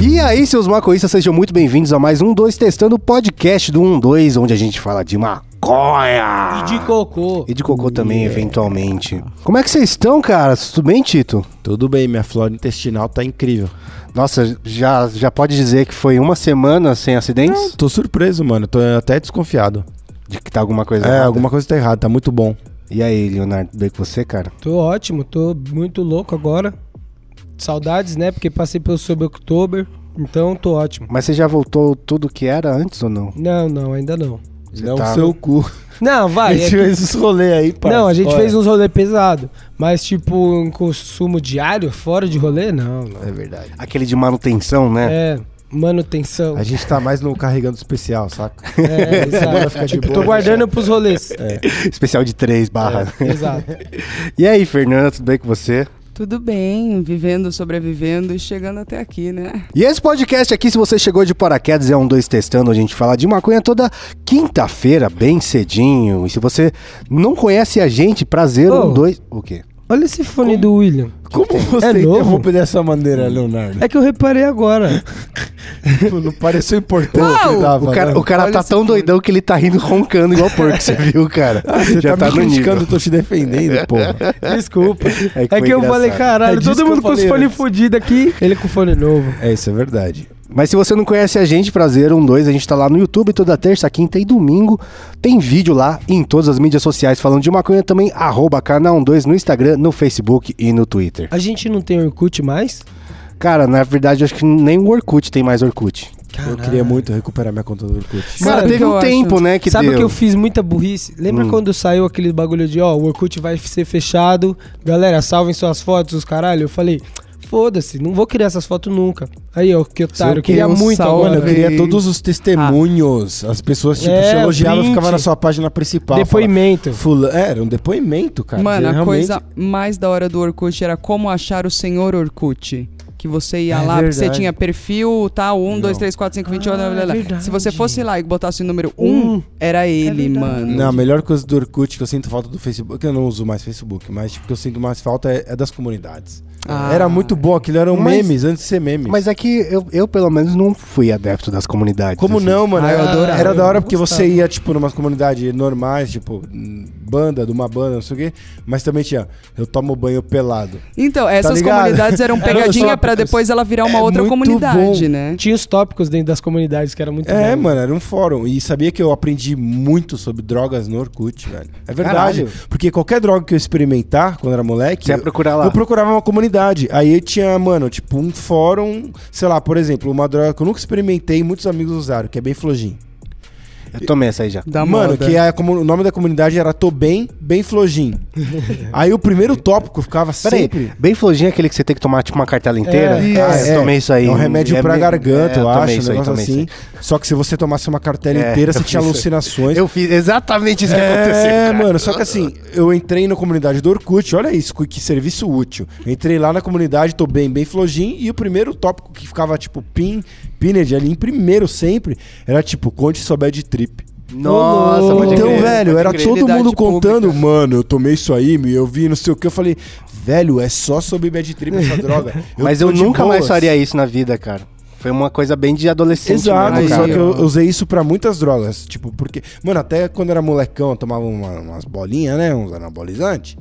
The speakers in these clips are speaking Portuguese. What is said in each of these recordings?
E aí, seus maconhistas, sejam muito bem-vindos a mais um 2 Testando o podcast do 12, onde a gente fala de maconha. E de cocô. E de cocô também, eventualmente. Como é que vocês estão, cara? Tudo bem, Tito? Tudo bem, minha flora intestinal tá incrível. Nossa, já, já pode dizer que foi uma semana sem acidentes? Tô surpreso, mano. Tô até desconfiado. De que tá alguma coisa É, errada? alguma coisa tá errada, tá muito bom. E aí, Leonardo, tudo bem com você, cara? Tô ótimo, tô muito louco agora. Saudades, né? Porque passei pelo Sob October. Então tô ótimo. Mas você já voltou tudo que era antes ou não? Não, não, ainda não. Você Não tá- seu cu. Não, vai. a é gente que- fez esse rolê aí, pá. Não, a gente Olha. fez uns rolê pesado. Mas, tipo, um consumo diário, fora de rolê, não, não. É verdade. Aquele de manutenção, né? É, manutenção. A gente tá mais no carregando especial, saca? É, exato. Tipo, boa, tô guardando pros rolês. Especial de três barras. Exato. E aí, Fernanda, tudo bem com você? Tudo bem, vivendo, sobrevivendo e chegando até aqui, né? E esse podcast aqui, se você chegou de paraquedas, é um dois testando, a gente fala de maconha toda quinta-feira, bem cedinho. E se você não conhece a gente, prazer, um Oh. dois. O quê? Olha esse fone do William. Como você É novo? interrompe dessa maneira, Leonardo? É que eu reparei agora. Não pareceu importante. Uau! tava O cara, falando. o cara Olha tá esse tão fone. doidão que ele tá rindo roncando igual porco, você viu, cara? Ah, você Já tá, tá me criticando, eu tô te defendendo, porra. Desculpa. É É foi que eu engraçado. falei, caralho, É disso todo que mundo eu com os falei fones antes. fodidos aqui, ele com fone novo. É, isso é verdade. Mas se você não conhece a gente, prazer, um, dois, a gente tá lá no YouTube toda terça, quinta e domingo. Tem vídeo lá em todas as mídias sociais falando de maconha também, arroba canal 12 no Instagram, no Facebook e no Twitter. A gente não tem Orkut mais? Cara, na verdade, acho que nem o Orkut tem mais Orkut. Eu queria muito recuperar minha conta do Orkut. Cara, Sabe teve um acho? tempo, né, que Sabe deu. que eu fiz muita burrice? Lembra Hum. quando saiu aquele bagulho de, ó, o Orkut vai ser fechado, galera, salvem suas fotos, os caralho? Eu falei, foda-se, não vou criar essas fotos nunca. Aí, ó, que otário, eu queria Deus muito salve. agora. Mano, eu queria todos os testemunhos. As pessoas, tipo, É, te elogiavam e print. ficavam na sua página principal. Depoimento. Fula... É, era um depoimento, cara. Mano, a Realmente- coisa mais da hora do Orkut era como achar o senhor Orkut. Que você ia É lá, porque você verdade. tinha perfil, tal, 1, Não. 2, 3, 4, 5, 20, Ah, blá, blá, blá. é verdade. Se você fosse lá e botasse o número Um. 1, era ele, verdade. mano. Não, a melhor coisa do Orkut que eu sinto falta do Facebook, que eu não uso mais Facebook, mas tipo, que eu sinto mais falta é, é das comunidades. Ah. Era muito bom, aquilo eram Mas- memes antes de ser memes. Mas é que eu, eu, pelo menos, não fui adepto das comunidades. Como assim. não, mano? Ah, eu era, adorava. era da hora porque Eu você gostava. ia, tipo, numa comunidade normais, tipo, banda, de uma banda, não sei o quê. Mas também tinha, eu tomo banho pelado. Então, essas ligado? comunidades eram Era pegadinha pra depois ela virar uma É outra comunidade, bom. né? Tinha os tópicos dentro das comunidades, que era muito É, bom. mano, era um fórum. E sabia que eu aprendi muito sobre drogas no Orkut, velho. É verdade. Caralho. Porque qualquer droga que eu experimentar quando era moleque. Você ia eu- procurar lá. Eu procurava uma comunidade. Aí tinha, mano, tipo, um fórum, sei lá, por exemplo, uma droga que eu nunca experimentei e muitos amigos usaram, que é bem flojin. Eu tomei essa aí já. Da Mano, moda. que é como- o nome da comunidade era Tô Bem, Bem Flojin. Aí o primeiro tópico ficava Peraí, sempre. bem flojinho é aquele que você tem que tomar, tipo, uma cartela inteira? É, ah, é, eu tomei isso aí. É um remédio pra me- garganta, é, eu acho, um isso aí, negócio tomei assim. isso Só que se você tomasse uma cartela É, inteira, você tinha alucinações. Eu fiz exatamente isso que É, aconteceu. cara. mano, só que assim, eu entrei na comunidade do Orkut, olha isso, que- serviço útil. Entrei lá na comunidade, tô bem, bem flojin, e o primeiro tópico que ficava, tipo, pin, pinned ali em primeiro sempre, era tipo, conte sua bad trip. Nossa, pode então, crer, velho, pode era crer. todo Utilidade mundo contando, pública. mano, eu tomei isso aí, eu vi não sei o que, eu falei, velho, é só sobre bad trip essa droga. Mas tô eu de nunca mais boas. faria isso na vida, cara. Foi uma coisa bem de adolescente. Exato, mesmo, Aí, só cara. que eu usei isso pra muitas drogas. Tipo, porque. Mano, até quando era molecão, eu tomava uma- umas bolinhas, né? Uns anabolizantes.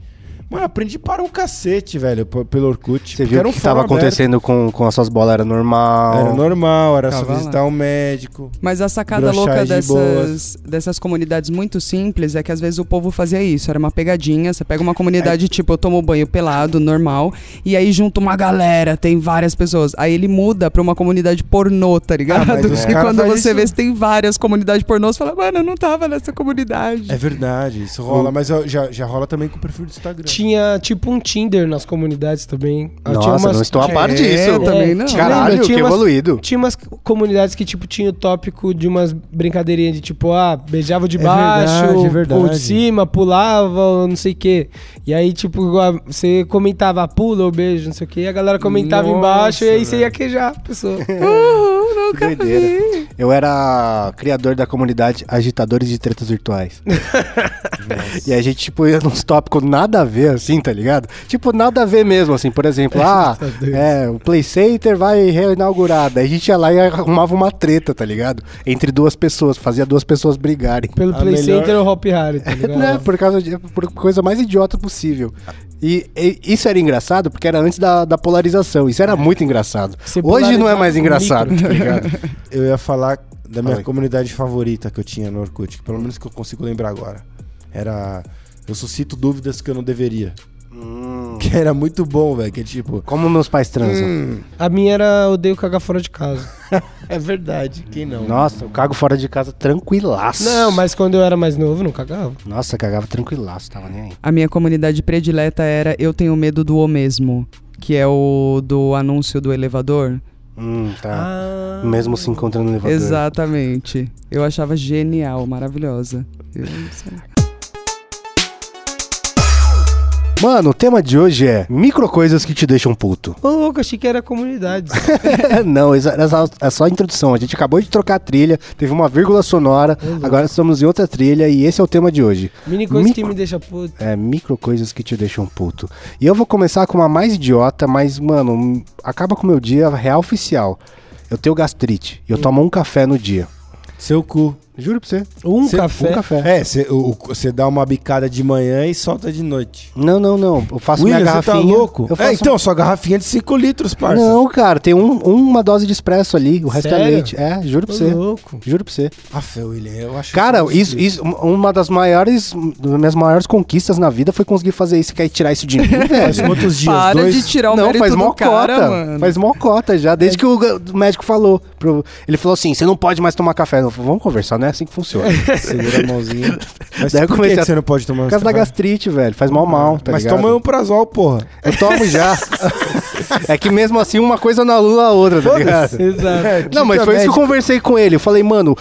Mano, eu aprendi para um cacete, velho, pelo Orkut. Você viu o um que tava fórum aberto. acontecendo com, com as suas bolas era normal. Era normal, era só Ficava lá. visitar o médico. Mas a sacada louca de dessas, boas. dessas comunidades muito simples é que às vezes o povo fazia isso. Era uma pegadinha. Você pega uma comunidade tipo, eu tomo banho pelado, normal. E aí junta uma galera, tem várias pessoas. Aí ele muda pra uma comunidade pornô, tá ligado? Ah, mas os e quando você isso- vê se tem várias comunidades pornô, você fala, mano, eu não tava nessa comunidade. É verdade, isso rola, mas já, já rola também com o perfil do Instagram. Tinha tipo um Tinder nas comunidades também. Ah, Nossa, tinha umas- não estou a par É, disso. também não. Caralho, Lembra? Tinha que umas- evoluído. Tinha umas comunidades que, tipo, tinha o tópico de umas brincadeirinhas de tipo, ah, beijava de É baixo, verdade, é ou verdade. de cima, pulava, ou não sei o quê. E aí, tipo, você comentava, "Ah, pula ou beijo, não sei o quê, e a galera comentava Nossa, embaixo, e aí você ia velho. queijar a pessoa. Uhul, Que doideira. Eu era criador da comunidade Agitadores de Tretas Virtuais. e a gente, tipo, ia nos tópicos nada a ver, assim, tá ligado? Tipo, nada a ver mesmo, assim. Por exemplo, ah, é, o Play Center vai reinaugurar. Daí a gente ia lá e arrumava uma treta, tá ligado? Entre duas pessoas, fazia duas pessoas brigarem. Pelo A Play melhor- Center ou Hop Harry, tá ligado? Né? Por causa de por coisa mais idiota possível. E, e isso era engraçado porque era antes da, da polarização. Isso era muito engraçado. Você Hoje não é mais engraçado, micro. tá ligado? Eu ia falar da minha comunidade favorita que eu tinha no Orkut, que pelo menos que eu consigo lembrar agora. Era. Eu suscito dúvidas que eu não deveria. Hum, Que era muito bom, velho. Que tipo. como meus pais transam. hum, A minha era odeio cagar fora de casa. é verdade, quem não? Nossa, eu cago fora de casa tranquilaço. Não, mas quando eu era mais novo, não cagava. Nossa, cagava tranquilaço, tava nem aí. A minha comunidade predileta era Eu Tenho Medo do O Mesmo, que é o do anúncio do elevador. Hum, tá. Ah. Mesmo se encontrando no elevador. Exatamente. Eu achava genial, maravilhosa. Eu Mano, o tema de hoje é micro coisas que te deixam puto. Ô, louco, achei que era comunidade. não, essa- essa é só a introdução. A gente acabou de trocar a trilha, teve uma vírgula sonora, agora estamos em outra trilha e esse é o tema de hoje. Mini coisa Micro- que me deixa puto. É, micro coisas que te deixam puto. E eu vou começar com uma mais idiota, mas, mano, hum, acaba com o meu dia real oficial. Eu tenho gastrite e eu tomo um café no dia. Seu cu. Juro pra você. Um Cê- café. Um café. É, você dá uma bicada de manhã e solta de noite. Não, não, não. Eu faço William, minha você tá garrafinha. louco? Eu faço... É, então, sua garrafinha de 5 litros, parça. Não, cara, tem um- uma dose de expresso ali, o resto é Sério? leite. É, juro pra você. louco. Juro pra você. Ah, Fê, William, eu acho Cara, isso isso, isso, uma das maiores, das minhas maiores conquistas na vida foi conseguir fazer isso, que é tirar isso de mim, Faz velho. quantos dias? Para Dois? de tirar o Não, mérito faz do mó cara, cota. mano. Faz mó cota já, desde que o ga- o médico falou. Pro- ele falou assim: você não pode mais tomar café. Eu falei, Vamos conversar, não é assim que funciona. Segura a mãozinha. Mas Daí eu por que você não pode tomar Por causa da gastrite, velho. Faz mal mal, tá Mas ligado? toma um prazol, porra. Eu tomo já. é que mesmo assim, uma coisa não anula a outra, tá ligado? Exato. Não, mas foi isso que eu conversei com ele. Eu falei, mano,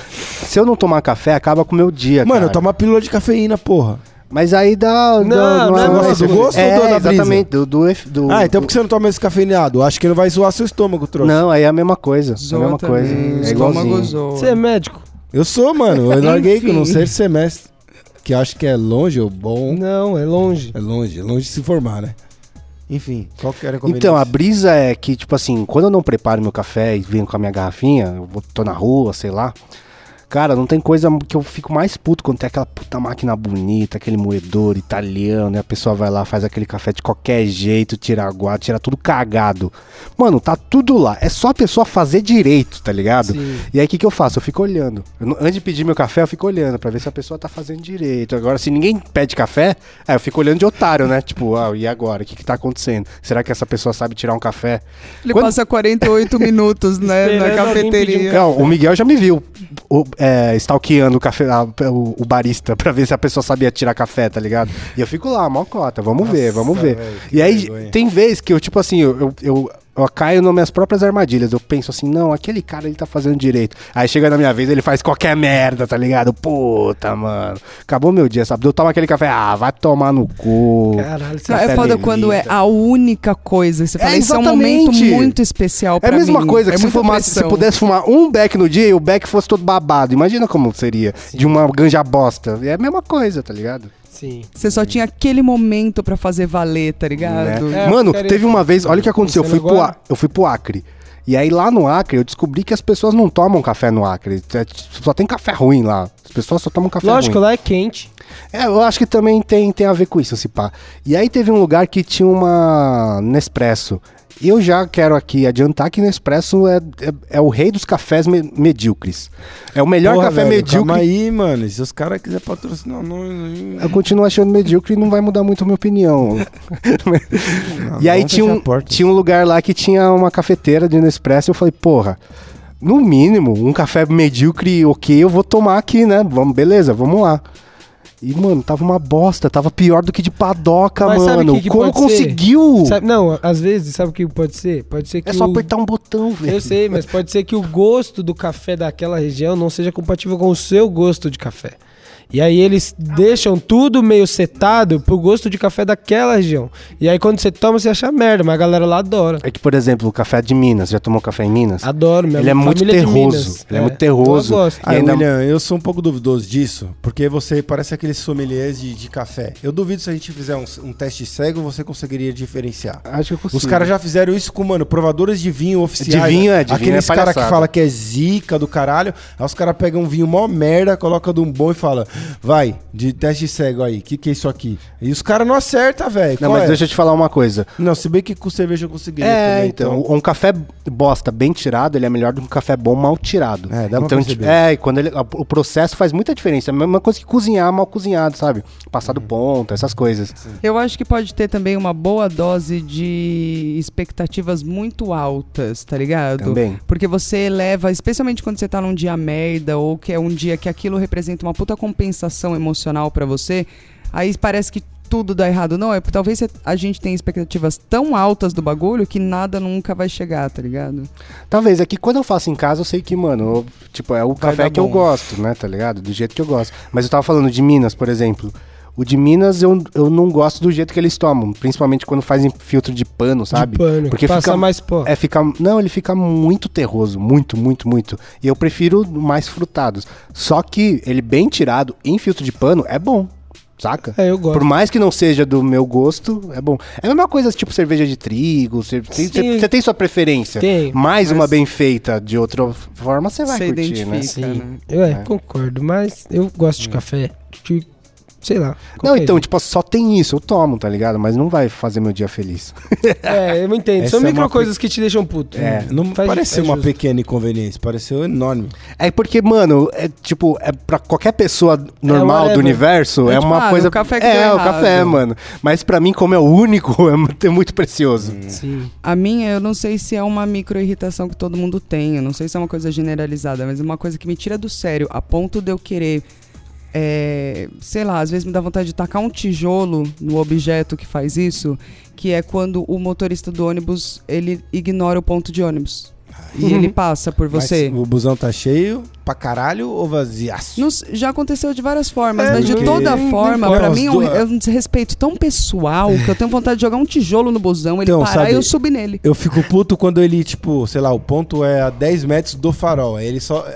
se eu não tomar café, acaba com o meu dia, Mano, cara. toma pílula de cafeína, porra. Mas aí dá... Não, dá- não é é- gosto do gosto é, ou do- da brisa? exatamente, do, do, do- ah, então por que você não toma esse cafeinado? Acho que não vai zoar seu estômago, trouxa. Não, aí é a mesma coisa. É a mesma também, coisa. É estômago igualzinho. Você é médico? Eu sou, mano. Eu larguei com não ser semestre. Que acho que é longe ou bom. Não, é longe. É longe, é longe de se formar, né? Enfim, qual que era a Então, a brisa é que, tipo assim, quando eu não preparo meu café e venho com a minha garrafinha, eu vou- tô na rua, sei lá. Cara, não tem coisa que eu fico mais puto quando tem aquela puta máquina bonita, aquele moedor italiano, e a pessoa vai lá, faz aquele café de qualquer jeito, tira água, tira tudo cagado. Mano, tá tudo lá. É só a pessoa fazer direito, tá ligado? Sim. E aí o que, que eu faço? Eu fico olhando. Eu antes de pedir meu café, eu fico olhando pra ver se a pessoa tá fazendo direito. Agora, se ninguém pede café, aí eu fico olhando de otário, né? Tipo, ah, e agora? O que, que tá acontecendo? Será que essa pessoa sabe tirar um café? Ele Quando- passa 48 minutos né, na pedir um cafeteria. Não, o Miguel já me viu o, é, stalkeando o, café, a- o, o barista pra ver se a pessoa sabia tirar café, tá ligado? E eu fico lá, mó cota, vamos ver, vamos ver. que e aí, vergonha. tem vezes que eu, tipo assim, eu, eu, eu, eu caio nas minhas próprias armadilhas. Eu penso assim, não, aquele cara ele tá fazendo direito. Aí chega na minha vez, ele faz qualquer merda, tá ligado? Puta, mano. Acabou meu dia, sabe? Eu tomo aquele café, ah, vai tomar no cu. Caralho, Não, Café é foda quando é a única coisa. Você fala, É, isso é um momento exatamente. muito especial É pra a mesma mim. coisa que é se, fumasse, se pudesse fumar um beck no dia e o beck fosse todo babado. Imagina como seria. De uma ganja bosta. É a mesma coisa, tá ligado? Sim. Você só tinha aquele momento pra fazer valer, tá ligado? Né? É, Mano, teve uma vez, olha o que aconteceu. Eu fui, pro? A- eu fui pro Acre. E aí lá no Acre eu descobri que as pessoas não tomam café no Acre. É, Só tem café ruim lá. As pessoas só tomam café Lógico, ruim. lá é quente. É, eu acho que também tem, tem a ver com isso, se pá. E aí teve um lugar que tinha uma Nespresso. Eu já quero aqui adiantar que Nespresso é, é, é o rei dos cafés me- medíocres. É o melhor Porra, café velho, medíocre. Calma aí, mano. Se os caras quiserem patrocinar nós. Eu continuo achando medíocre e não vai mudar muito a minha opinião. Não, e aí tinha um, tinha um lugar lá que tinha uma cafeteira de Nespresso. Eu falei, porra, no mínimo, um café medíocre ok, eu vou tomar aqui, né? Vamos, beleza, vamos lá. E, mano, tava uma bosta, tava pior do que de padoca, Mas mano. que que Como conseguiu? Sabe- não, às vezes, sabe o que pode ser? Pode ser que É só o... apertar um botão, velho. Eu sei, mas pode ser que o gosto do café daquela região não seja compatível com o seu gosto de café. E aí eles deixam tudo meio setado pro gosto de café daquela região. E aí quando você toma, você acha merda, mas a galera lá adora. É que, por exemplo, o café de Minas. Já tomou café em Minas? Adoro, minha Ele é muito família de terroso. Minas. Ele é muito terroso. Eu gosto. E Ah, ainda- William, eu sou um pouco duvidoso disso, porque você parece aqueles sommeliers de, de café. Eu duvido se a gente fizer um, um teste cego, você conseguiria diferenciar. Acho que eu consigo. Os caras já fizeram isso com, mano, provadores de vinho oficiais. De vinho, é, de vinho Aqueles é caras que falam que é zica do caralho. Aí os caras pegam um vinho mó merda, colocam de um bom e fala vai, de teste cego aí, que que é isso aqui? E os caras não acertam, velho. Não, Qual mas é? deixa eu te falar uma coisa. Não, se bem que com cerveja eu conseguiria É, também, então, um café bosta bem tirado, ele é melhor do que um café bom mal tirado. É, dá pra então, tipo, É, e quando ele, o processo faz muita diferença. É a mesma coisa que cozinhar mal cozinhado, sabe? Passar do ponto, essas coisas. Eu acho que pode ter também uma boa dose de expectativas muito altas, tá ligado? Também. Porque você eleva, especialmente quando você tá num dia merda ou que é um dia que aquilo representa uma puta compensação emocional pra você, aí parece que tudo dá errado. Não, é porque talvez a gente tenha expectativas tão altas do bagulho que nada nunca vai chegar, tá ligado? Talvez, é que quando eu faço em casa, eu sei que, mano, eu- tipo, é o Vai café que eu bom. gosto, né, tá ligado? Do jeito que eu gosto. Mas eu tava falando de Minas, por exemplo. O de Minas eu, eu não gosto do jeito que eles tomam, principalmente quando fazem filtro de pano, sabe? De pano, Porque passa fica mais pó. É, fica. Não, ele fica muito terroso. Muito, muito, muito. E eu prefiro mais frutados. Só que ele bem tirado em filtro de pano é bom. Saca? É, eu gosto. Por mais que não seja do meu gosto, é bom. É a mesma coisa, tipo cerveja de trigo. Você tem, Sim. você- você tem sua preferência. Tem, Mais mas- uma bem feita de outra forma, você vai Você curtir, né? Sim, né? eu é, É. concordo, mas eu gosto de café. De, sei lá. Não, então, jeito. tipo, só tem isso, eu tomo, tá ligado? Mas não vai fazer meu dia feliz. É, eu entendo. Essa São é micro pe- coisas que te deixam puto. É, Não Faz- pareceu é uma justo. pequena inconveniência, pareceu enorme. É porque, mano, é tipo, é pra qualquer pessoa normal do whatever. universo, É é, tipo, uma ah, coisa. o café que é, o café, mano. Mas pra mim, como é o único, é muito- é muito precioso. Sim. A minha, eu não sei se é uma micro-irritação que todo mundo tem, eu não sei se é uma coisa generalizada, mas é uma coisa que me tira do sério, a ponto de eu querer, é, sei lá, às vezes me dá vontade de tacar um tijolo no objeto que faz isso, que é quando o motorista do ônibus, ele ignora o ponto de ônibus. E ele passa por você. Mas o busão tá cheio pra caralho ou vaziaço? Já aconteceu de várias formas, É, mas de porque- toda forma, importa. pra As mim é um, duas- é um desrespeito tão pessoal que eu tenho vontade de jogar um tijolo no busão, ele Então, parar sabe- e eu subir nele. Eu fico puto quando ele, tipo, sei lá, o ponto é a 10 metros do farol. Aí ele só.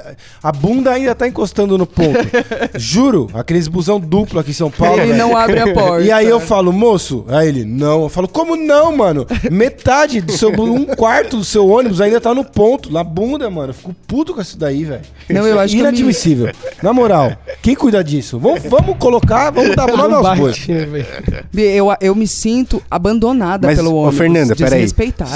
A bunda ainda tá encostando no ponto. Juro, aqueles busão duplo aqui em São Paulo. ele velho. não abre a porta. E aí eu falo, moço, aí ele, não. Eu falo, como não, mano? Metade do seu. bu- Um quarto do seu ônibus ainda tá no ponto, na bunda, mano. Eu fico puto com isso daí, velho. Não, eu acho que eu me- Inadmissível. Na moral, quem cuida disso? Vamos, vamos colocar, vamos dar nome Não aos bois. Eu, eu me sinto abandonada Mas, pelo ô, ônibus. Fernanda, peraí.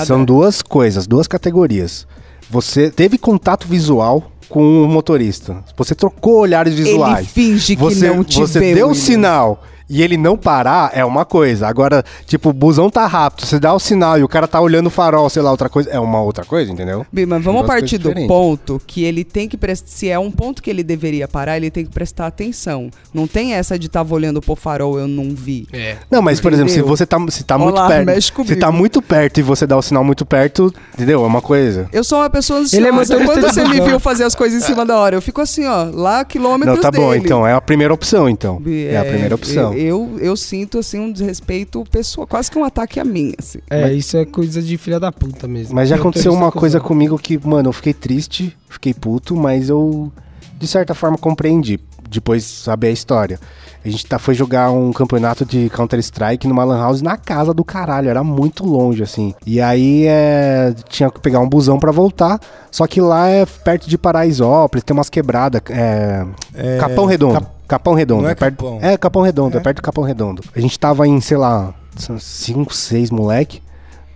São duas coisas, duas categorias. Você teve contato visual com o motorista. Você trocou olhares visuais. Ele finge que você, não te você deu o William. sinal e ele não parar, é uma coisa. Agora, tipo, o busão tá rápido, você dá o sinal e o cara tá olhando o farol, sei lá, outra coisa, é uma outra coisa, entendeu? Bi, mas vamos partir do ponto que ele tem que prestar. Se é um ponto que ele deveria parar, ele tem que prestar atenção. Não tem essa de tava olhando pro farol, eu não vi. É. Não, mas por exemplo, se você tá, se tá Olá, muito perto, mexe se tá muito perto e você dá o sinal muito perto, entendeu? É uma coisa. Eu sou uma pessoa ansiosa. Ele é motorista Quando você me viu fazer as coisas em cima da hora, eu fico assim, ó, lá quilômetros Não, tá bom, dele. então, é a primeira opção, então. Bi, É a primeira opção. Eu, eu, sinto, assim, um desrespeito pessoal, quase que um ataque a mim, assim. É, isso é coisa de filha da puta mesmo. Mas já aconteceu uma coisa comigo que, mano, eu fiquei triste, fiquei puto, mas eu, de certa forma, compreendi. Depois de saber a história. A gente tá, foi jogar um campeonato de Counter-Strike numa Lan House na casa do caralho, era muito longe, assim. E aí é, tinha que pegar um busão pra voltar, só que lá é perto de Paraisópolis, tem umas quebradas. É, É, Capão Redondo. Cap- Capão Redondo. Não é perto, Capão. É, Capão Redondo, é? É? perto do Capão Redondo. A gente tava em, sei lá, são cinco, seis moleque.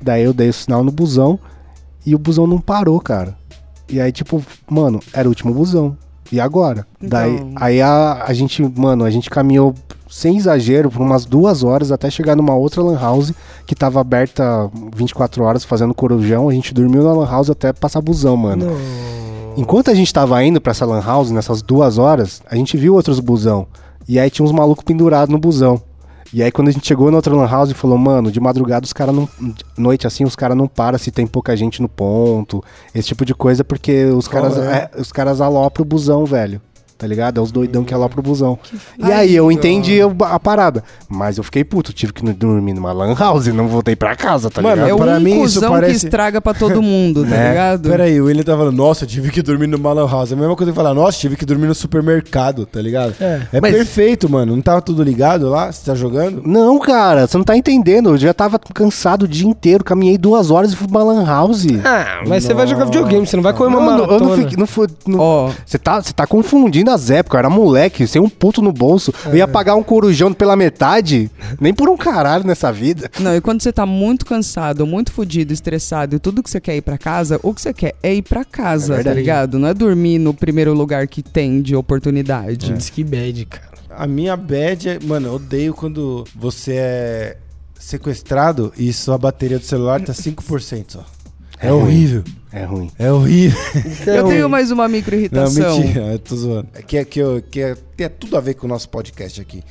Daí eu dei o sinal no busão e o busão não parou, cara. E aí, tipo, mano, era o último busão. E agora? Então- Daí, aí a, a gente, mano, a gente caminhou sem exagero por umas duas horas até chegar numa outra lan house que tava aberta 24 horas fazendo corujão. A gente dormiu na lan house até passar busão, mano. Não. Enquanto a gente tava indo pra essa lan house, nessas duas horas, a gente viu outros busão. E aí tinha uns malucos pendurados no busão. E aí quando a gente chegou na outra lan house e falou, mano, de madrugada os caras não. Noite assim, os caras não param se tem pouca gente no ponto. Esse tipo de coisa, porque os Qual caras. é? é, os caras alopram o busão, velho. Tá ligado? É os doidão que é lá pro busão. E aí eu entendi a parada. Mas eu fiquei puto, tive que dormir numa lan house e não voltei pra casa, tá Mano, ligado? É pra um mim isso parece- que estraga pra todo mundo, tá Né? ligado? Peraí, o William tá falando, nossa, eu tive que dormir no Malan House. É a mesma coisa que falar, nossa, tive que dormir no supermercado, tá ligado? É. É Mas- perfeito, mano. Não tava tudo ligado lá? Você tá jogando? Não, cara, você não tá entendendo. Eu já tava cansado o dia inteiro, caminhei duas horas e fui pra lan house. Ah, mas você vai jogar videogame, você não vai correr uma Mano, eu maratona. não fiquei. Não fui, não- Ó, Você tá, você tá confundindo as épocas. Eu era moleque, sem um puto no bolso. Eu ia pagar um corujão pela metade. Nem por um caralho nessa vida. Não, e quando você tá muito cansado, muito fudido, estressado e tudo que você quer é ir pra casa, o que você quer é ir pra casa, É tá ligado? Não é dormir no primeiro lugar que tem de oportunidade. Diz que bad, cara. A minha bad é. Mano, eu odeio quando você é sequestrado e sua bateria do celular tá 5%, só. É, É horrível. É ruim. É horrível. Eu tenho mais uma Não, micro-irritação. mentira, eu tô zoando. É que, é, que, eu- que é- tem tudo a ver com o nosso podcast aqui.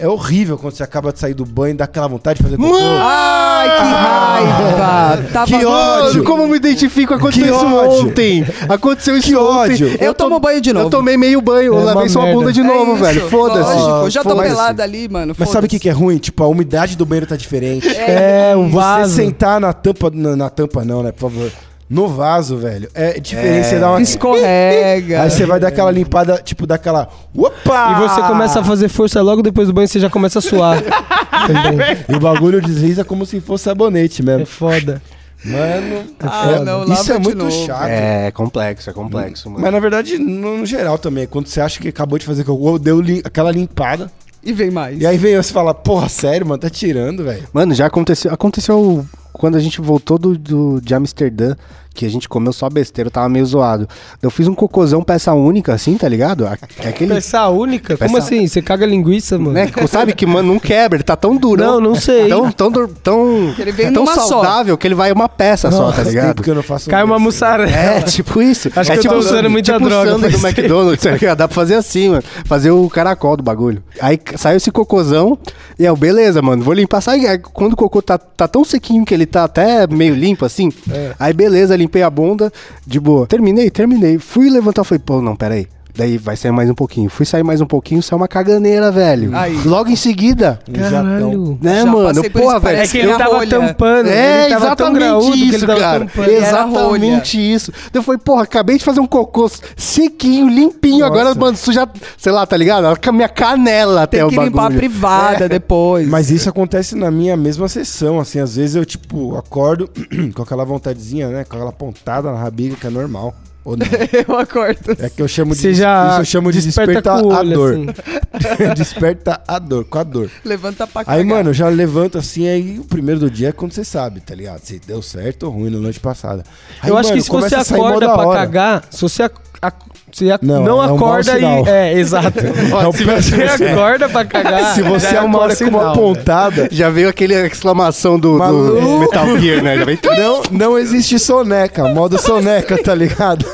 É horrível quando você acaba de sair do banho e dá aquela vontade de fazer cocô. Ai, que raiva! Tava Que ódio! Como eu me identifico? Aconteceu Que isso ódio! ontem. Aconteceu isso Que ontem. ódio! Eu tomo banho de novo. Eu tomei meio banho. Eu É uma lavei sua merda. bunda de novo, É velho. Foda-se. Lógico, já tô Foda-se. pelada ali, mano. Mas sabe o que, que é ruim? Tipo, a umidade do banheiro tá diferente. É, um Você vaso. sentar na tampa. Na, na tampa não, né? Por favor. No vaso, velho. É diferente. Você dá uma. Escorrega. Aí você vai dar aquela limpada, tipo, daquela. Opa! E você começa a fazer força logo depois do banho, você já começa a suar. E o bagulho desliza como se fosse sabonete É mesmo. foda. Mano, Ah, é- não, isso é muito novo. chato. É complexo, é complexo, mano. Mas na verdade, no, no geral também, quando você acha que acabou de fazer cocô, deu li- aquela limpada. E vem mais. E aí vem você fala, porra, sério, mano, tá tirando, velho. Mano, já aconteceu. Aconteceu quando a gente voltou do, do- de Amsterdã, que a gente comeu só besteira, eu tava meio zoado. Eu fiz um cocôzão peça única, assim, tá ligado? É aquele. Peça única? Como Peça- assim? Você caga linguiça, mano? Né, sabe que, mano, não quebra, ele tá tão durão. Não, não sei. Tão, tão, tão, ele vem é tão numa só. saudável que ele vai uma peça só, tá ligado? que eu não faço Cai um uma mussarela. É, tipo isso. Acho é que eu tipo, tô usando muita tipo droga o sundae pra do. McDonald's, tá ligado? Dá pra fazer assim, mano. Fazer o caracol do bagulho. Aí saiu esse cocôzão e eu, beleza, mano, vou limpar. Sabe aí, quando o cocô tá, tá tão sequinho que ele tá até meio limpo assim? É. Aí beleza, limpei a bunda, de boa. Terminei, terminei. Fui levantar, falei, pô, não, pera aí. Daí vai sair mais um pouquinho. Fui sair mais um pouquinho, saiu uma caganeira, velho. Aí. Logo em seguida. Caralho. Né, Já mano? Porra, velho. É que ele tava rolha. tampando. É, ele tava tão exatamente graúdo que isso, ele tava cara. tampando. Era Exatamente isso. Eu falei, porra, acabei de fazer um cocô sequinho, limpinho. Nossa. Agora, mano, já, sei lá, tá ligado? Com a minha canela até Tem o que bagulho. limpar a privada depois. Mas isso acontece na minha mesma sessão, assim, às vezes eu, tipo, acordo com aquela vontadezinha, né, com aquela pontada na rabiga, que é normal. Ou não. eu acordo. É que eu chamo de, Você já isso eu chamo de desperta assim. desperta a dor, com a dor. Levanta pra cagar. Aí, mano, eu já levanto assim, aí o primeiro do dia é quando você sabe, tá ligado? Se deu certo ou ruim na noite passada. Aí, Eu acho mano, que se você acorda da pra hora. cagar, se você, ac- ac- você ac- Não, não, é um acorda sinal. e. É, exato. Um se você acorda pra cagar, Se você é um acorda com uma sinal, pontada, Já veio aquele exclamação do, do. Metal Gear, né? Já veio... Não, não existe soneca, modo soneca, tá ligado?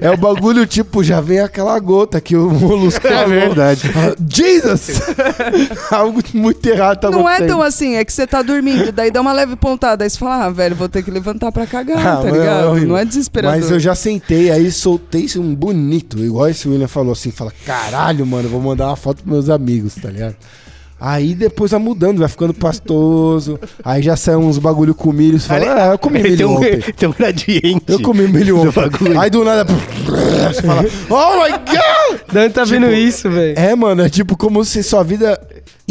É o bagulho tipo, já vem aquela gota que o Molusco É verdade. Jesus! Algo muito errado tá Não é tão assim, é que você tá dormindo, daí dá uma leve pontada, aí você fala, ah, velho, vou ter que levantar pra cagar, Ah, tá mano, ligado? horrível. não é desesperador. Mas eu já sentei, aí soltei um bonito, igual esse William falou assim, fala, caralho, mano, vou mandar uma foto pros meus amigos, tá ligado? Aí depois vai mudando, vai ficando pastoso, aí já sai uns bagulho com milho, você fala, ah, eu comi tem, milho um, ontem. tem um gradiente. Eu comi milho do ontem. Aí do nada, você fala, oh my god! De onde tá vendo isso, velho? É, mano, é tipo como se sua vida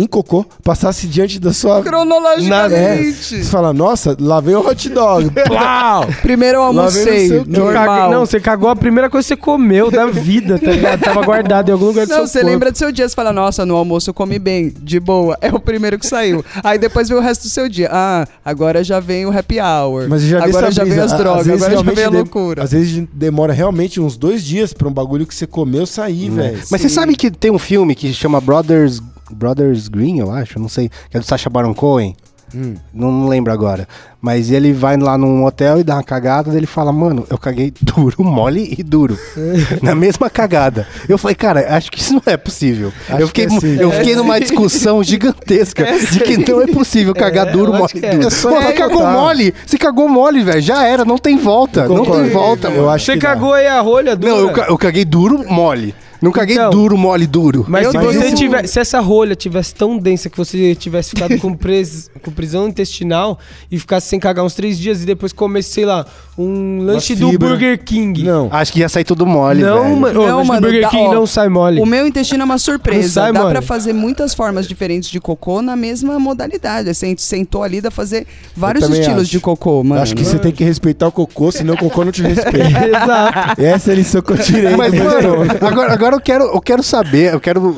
em cocô passasse diante da sua... É. Cronologicamente. Você fala, nossa, lá vem o hot dog. Plau! Primeiro eu almocei, não sei o quê. Eu normal. caguei- não, você cagou a primeira coisa que você comeu da vida, tá ligado? Tava guardado em algum lugar do Não, seu você corpo. lembra do seu dia, você fala, nossa, no almoço eu comi bem, de boa. É o primeiro que saiu. Aí depois vem o resto do seu dia. Ah, agora já vem o happy hour. Mas já agora já vem as drogas, vezes agora já vem a de- loucura. Às vezes demora realmente uns dois dias pra um bagulho que você comeu sair, velho. Mas você sabe que tem um filme que chama Brothers Brothers Green, eu acho, não sei, que é do Sacha Baron Cohen. Hum. Não, não lembro agora. Mas ele vai lá num hotel e dá uma cagada, ele fala, mano, eu caguei duro, mole e duro. na mesma cagada. Eu falei, cara, acho que isso não é possível. Acho eu fiquei, que é sim. eu fiquei numa discussão gigantesca de que não é possível cagar duro, eu mole acho e é. duro. É Pô, você cagou mole, você cagou mole, velho. Já era, não tem volta. Não Concordo. tem volta, Eu mano. acho Você cagou aí a rolha dura. Não, eu, eu caguei duro, mole. Não caguei Então- duro, mole, duro. Mas Eu se você tiver, se essa rolha tivesse tão densa que você tivesse ficado com, pres, com prisão intestinal e ficasse sem cagar uns três dias e depois comesse, sei lá, um lanche do fibra. Burger King. Não. Acho que ia sair tudo mole, não, velho. mano. Não, do mano, Burger dá- King ó, não sai mole. O meu intestino é uma surpresa. Não sai, dá mano. pra fazer muitas formas diferentes de cocô na mesma modalidade. Você sentou ali, dá pra fazer vários também estilos acho. de cocô, mano. Acho que você tem que respeitar o cocô, senão o cocô não te respeita. Exato. Essa é a lição que eu tirei. Mas, do mano, agora, agora eu, quero, eu quero saber, eu quero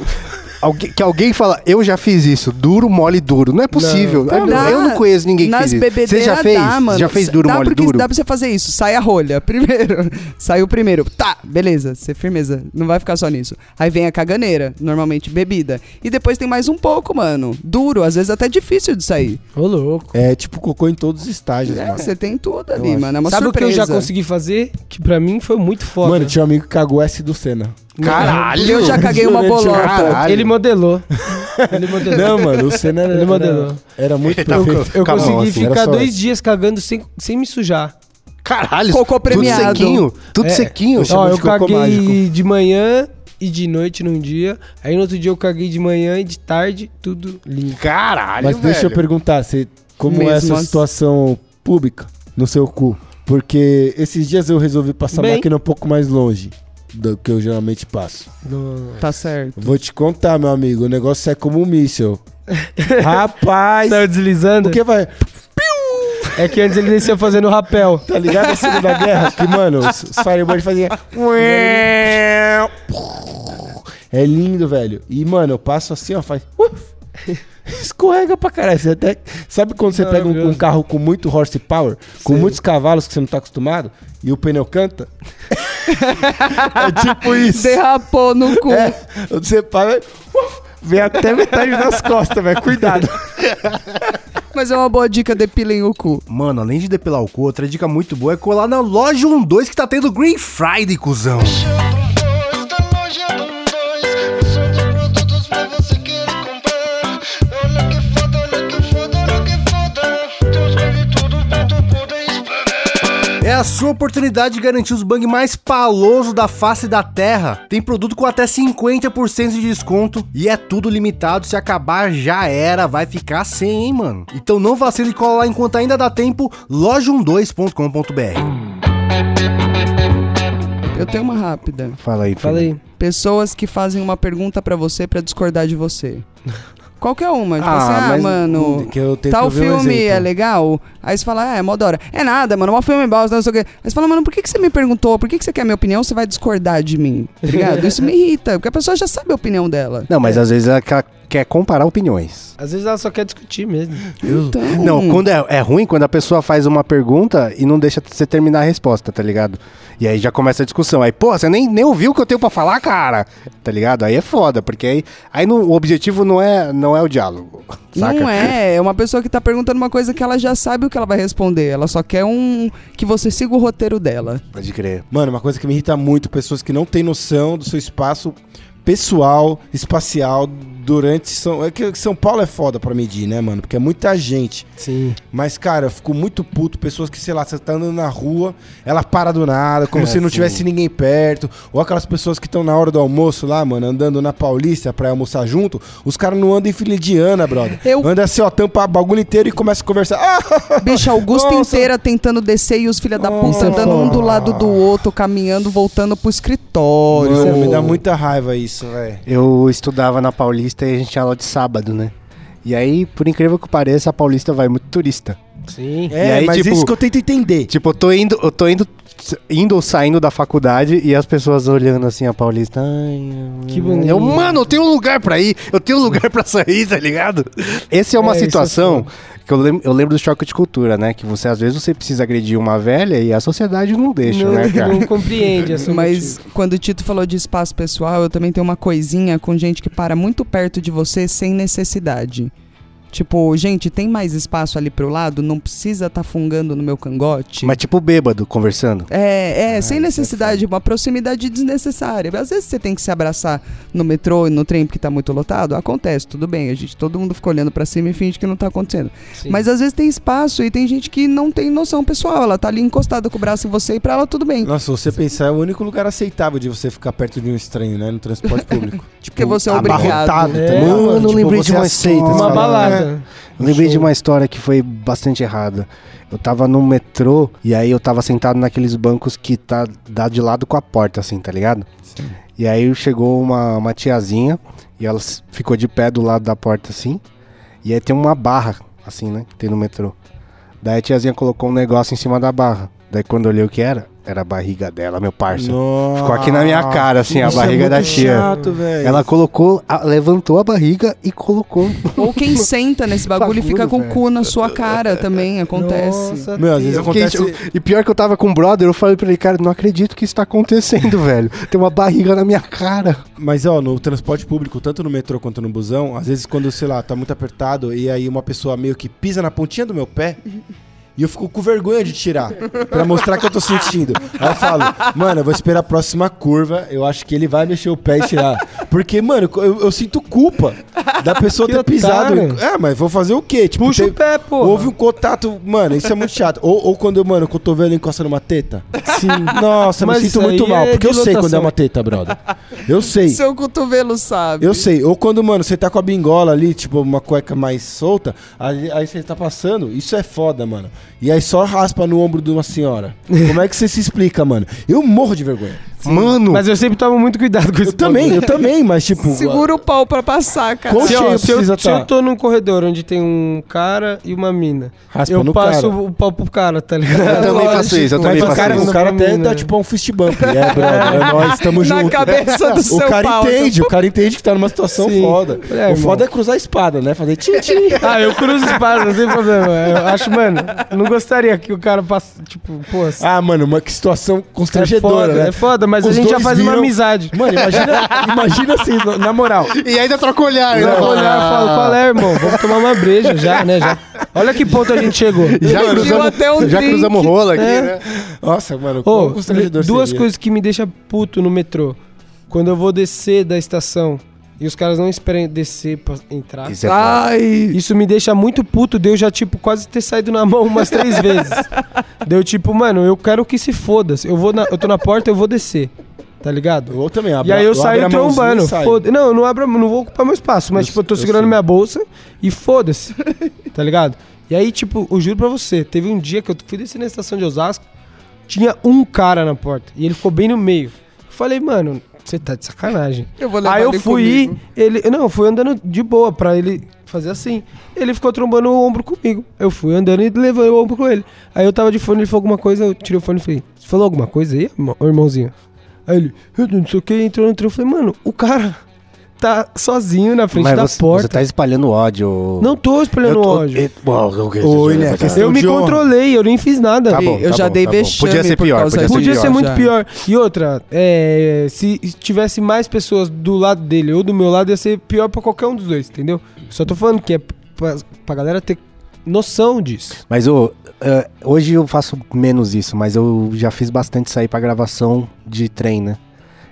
alguém- que alguém fala, eu já fiz isso, duro, mole, duro. Não é possível. eu, Dá. eu não conheço ninguém que Nas fez isso. Você já fez? dá, mano. já fez duro, dá mole, porque duro? Dá pra você fazer isso. Sai a rolha primeiro. Sai o primeiro. Tá, beleza. Você firmeza. Não vai ficar só nisso. Aí vem a caganeira, normalmente bebida. E depois tem mais um pouco, mano. Duro, às vezes até difícil de sair. Ô, louco. É tipo cocô em todos os estágios, É, mano. você tem tudo ali, acho. mano. É uma Sabe surpresa. o que eu já consegui fazer? Que pra mim foi muito foda. Mano, tinha um amigo que cagou S do Senna. Caralho! Eu já caguei uma bolota. caralho. Ele modelou. Ele modelou. Não, mano, o Senna era, Ele modelou. era, muito Tá perfeito. Eu mão, consegui assim, ficar dois dias cagando sem, sem me sujar. Caralho! Cocô premiado. Tudo sequinho, tudo É. sequinho. chamo Ó, de eu cocô caguei mágico. de manhã e de noite num dia. Aí no outro dia eu caguei de manhã e de tarde, tudo limpo. Caralho, Mas deixa eu velho. perguntar, você, como Mesmo é essa situação pública no seu cu? Porque esses dias eu resolvi passar a máquina um pouco mais longe do que eu geralmente passo. No... Tá certo. Vou te contar, meu amigo, o negócio é como um míssil. Rapaz! Saiu deslizando? Porque vai, É que antes ele desceu fazendo rapel. tá ligado a Segunda Guerra? Que, mano, os, os Firebird faziam... É lindo, velho. E, mano, eu passo assim, ó, faz... Escorrega pra caralho. Você até... Sabe quando você pega um, um Maravilhoso. carro com muito horsepower, com Sei. muitos cavalos que você não tá acostumado, e o pneu canta? É tipo isso. Derrapou no cu. É, você para... uf, Vem até metade das costas, velho. Cuidado. Mas é uma boa dica, depilem o cu. Mano, além de depilar o cu, outra dica muito boa é colar na loja 12 que tá tendo Green Friday, cuzão. Dois É a sua oportunidade de garantir os bang mais paloso da face da terra. Tem produto com até 50% de desconto e é tudo limitado. Se acabar, já era. Vai ficar sem, hein, mano? Então não vacile e cola lá enquanto ainda dá tempo. loja12.com.br. Eu tenho uma rápida. Fala aí, Fala aí. Pessoas que fazem uma pergunta pra você pra discordar de você. Qualquer uma. Tipo Ah, assim, ah, mano. Que eu tenho Tal ver um filme é legal? Aí você fala, ah, é mó da hora. É nada, mano, mó filme bosta, não sei o quê. Aí você fala, mano, por que, que você me perguntou? Por que, que você quer a minha opinião? Você vai discordar de mim, tá ligado? Isso me irrita, porque a pessoa já sabe a opinião dela. Não, mas às vezes ela quer- comparar opiniões. Às vezes ela só quer discutir mesmo. Então, Não, quando é, é ruim quando a pessoa faz uma pergunta e não deixa você terminar a resposta, tá ligado? E aí já começa a discussão. Aí, pô, você nem, nem ouviu o que eu tenho pra falar, cara? Tá ligado? Aí é foda, porque aí, aí não- o objetivo não é, não é o diálogo. Saca? Não é, é uma pessoa que tá perguntando uma coisa que ela já sabe o que ela vai responder. Ela só quer um. que você siga o roteiro dela. Pode crer. Mano, uma coisa que me irrita muito, pessoas que não têm noção do seu espaço pessoal, espacial, durante São... É que São Paulo é foda pra medir, né, mano? Porque é muita gente. Sim. Mas, cara, eu fico muito puto. Pessoas que, sei lá, você tá andando na rua, ela para do nada, como É, se não sim. tivesse ninguém perto. Ou aquelas pessoas que estão na hora do almoço lá, mano, andando na Paulista pra almoçar junto. Os caras não andam em fila de Ana, brother. Eu- Anda assim, ó, tampa o bagulho inteiro e começa a conversar. Ah! Bicha, Augusta Nossa. inteira tentando descer e os filha da puta Nossa. andando um do lado do outro, caminhando, voltando pro escritório. Mano, me Pô. dá muita raiva isso, velho. Eu estudava na Paulista e a gente tinha aula de sábado, né? E aí, por incrível que pareça, a Paulista vai muito turista. Sim. É, E aí, mas tipo- isso que eu tento entender. Tipo, eu tô indo, eu tô indo, indo ou saindo da faculdade e as pessoas olhando assim a Paulista. Ai, Que bonito. Eu, mano, eu tenho um lugar pra ir, eu tenho um lugar pra sair, tá ligado? Essa é uma É, é situação que eu lembro, eu lembro do choque de cultura, né? Que você, às vezes, você precisa agredir uma velha e a sociedade não deixa, não, né, cara? não compreende essa Mas quando o Tito falou de espaço pessoal, eu também tenho uma coisinha com gente que para muito perto de você sem necessidade. Tipo, gente, tem mais espaço ali pro lado? Não precisa estar fungando no meu cangote? Mas tipo bêbado, conversando. É, é, Ah, sem isso é necessidade, uma proximidade desnecessária. Às vezes você tem que se abraçar no metrô e no trem porque tá muito lotado, acontece, tudo bem. A gente, todo mundo fica olhando pra cima e finge que não tá acontecendo. Sim. Mas às vezes tem espaço e tem gente que não tem noção pessoal. Ela tá ali encostada com o braço em você e pra ela tudo bem. Nossa, se você pensar, é o único lugar aceitável de você ficar perto de um estranho, né? No transporte público. tipo, Porque você é obrigado. abarrotado, É. tá? Mano, eu Tipo, lembrei de uma você Uma fala, balada. Eu lembrei de Show. uma história que foi bastante errada. Eu tava no metrô e aí eu tava sentado naqueles bancos que tá dá de lado com a porta, assim, tá ligado? Sim. E aí chegou uma, uma tiazinha e ela ficou de pé do lado da porta, assim. E aí tem uma barra, assim, né? Que tem no metrô. Daí a tiazinha colocou um negócio em cima da barra. Daí quando eu olhei o que era, era a barriga dela, meu parça. Nossa. Ficou aqui na minha cara, assim, a é barriga da muito tia. chato, velho. Ela colocou, a- levantou a barriga e colocou. Ou quem senta nesse bagulho, e fica com o cu na sua cara também, acontece. Nossa, Meu, às vezes Eu fiquei, acontece... tipo, e pior que eu tava com um brother, eu falei pra ele, cara, não acredito que isso tá acontecendo, velho. Tem uma barriga na minha cara. Mas, ó, no transporte público, tanto no metrô quanto no busão, às vezes quando, sei lá, tá muito apertado e aí uma pessoa meio que pisa na pontinha do meu pé e eu fico com vergonha de tirar pra mostrar que eu tô sentindo. Aí eu falo, mano, eu vou esperar a próxima curva, eu acho que ele vai mexer o pé e tirar. Porque, mano, eu, eu sinto culpa da pessoa Que ter pisado. otário. É, mas vou fazer o quê? Tipo, Puxa tem- o pé, pô. Houve um contato, mano, isso é muito chato. Ou, ou quando, mano, o cotovelo encosta numa teta. Sim. Nossa, Mas me sinto muito mal, é porque eu sei quando é uma teta, brother. Eu sei. Seu cotovelo sabe. Eu sei. Ou quando, mano, você tá com a bingola ali, tipo, uma cueca mais solta, aí, aí você tá passando, isso é foda, mano. E aí só raspa no ombro de uma senhora. Como é que você se explica, mano? Eu morro de vergonha. Mano, Mas eu sempre tomo muito cuidado com isso. Eu também, eu também, mas tipo. Segura o pau pra passar, cara. Se, ó, se eu, se eu tá? tô num corredor onde tem um cara e uma mina, Raspa eu passo cara. o pau pro cara, tá ligado? Eu também faço isso, eu Mas também o faço cara, isso. o cara até Mina. dá tipo um fist bump. É, brother, é nós, tamo Na junto. cabeça do O seu cara pau. entende, o cara entende que tá numa situação Sim. foda. É, o irmão. foda é cruzar a espada, né? Fazer tchim, tchim. Ah, eu cruzo espadas, não tem problema. Eu acho, mano, não gostaria que o cara passe, tipo, pô, assim, Ah, mano, uma que situação é constrangedora, foda, né? é foda, mas a gente já faz uma viram- amizade. Mano, imagina, imagina assim, na moral. E ainda troca olhar, né? vou olhar e falo, qual é, irmão? Vamos tomar uma breja já, né? Já. Olha que ponto a gente chegou. Já cruzamos, até um já drink. cruzamos rola aqui, É. né? Nossa, mano, constrangedor duas seria. coisas que me deixam puto no metrô. Quando eu vou descer da estação e os caras não esperam descer pra entrar. Isso é. Ai. Isso me deixa muito puto, deu já, tipo, quase ter saído na mão umas três vezes. Deu tipo, mano, eu quero que se foda. Eu, vou na- eu tô na porta, eu vou descer. Tá ligado? Eu também abro E aí eu abro saio trombando. Foda não, eu não abro, não vou ocupar meu espaço, mas Eu- tipo, eu tô eu segurando sei. minha bolsa e foda-se. tá ligado? E aí, tipo, eu juro pra você, teve um dia que eu fui descer na estação de Osasco, tinha um cara na porta e ele ficou bem no meio. Eu falei, mano, você tá de sacanagem. Eu vou levar Aí eu ele fui ir, ele. Não, eu fui andando de boa pra ele fazer assim. Ele ficou trombando o ombro comigo. Eu fui andando e levei o ombro com ele. Aí eu tava de fone, ele falou alguma coisa, eu tirei o fone e falei, você falou alguma coisa aí, irmãozinho? Aí ele, eu não sei o que, entrou no trem. Eu falei, mano, o cara tá sozinho na frente Mas da você, porta. você tá espalhando ódio. Não tô Eu tô- ódio. eu- eu- Ô, Eu me controlei, eu nem fiz nada. Tá bom, eu tá já bom, dei tá vexame Podia ser pior, podia disso. Podia ser muito já. pior. E outra, é, se tivesse mais pessoas do lado dele ou do meu lado, ia ser pior pra qualquer um dos dois, entendeu? Só tô falando que é pra, pra galera ter noção disso. Mas é, hoje eu faço menos isso, mas eu já fiz bastante sair pra gravação de trem, né?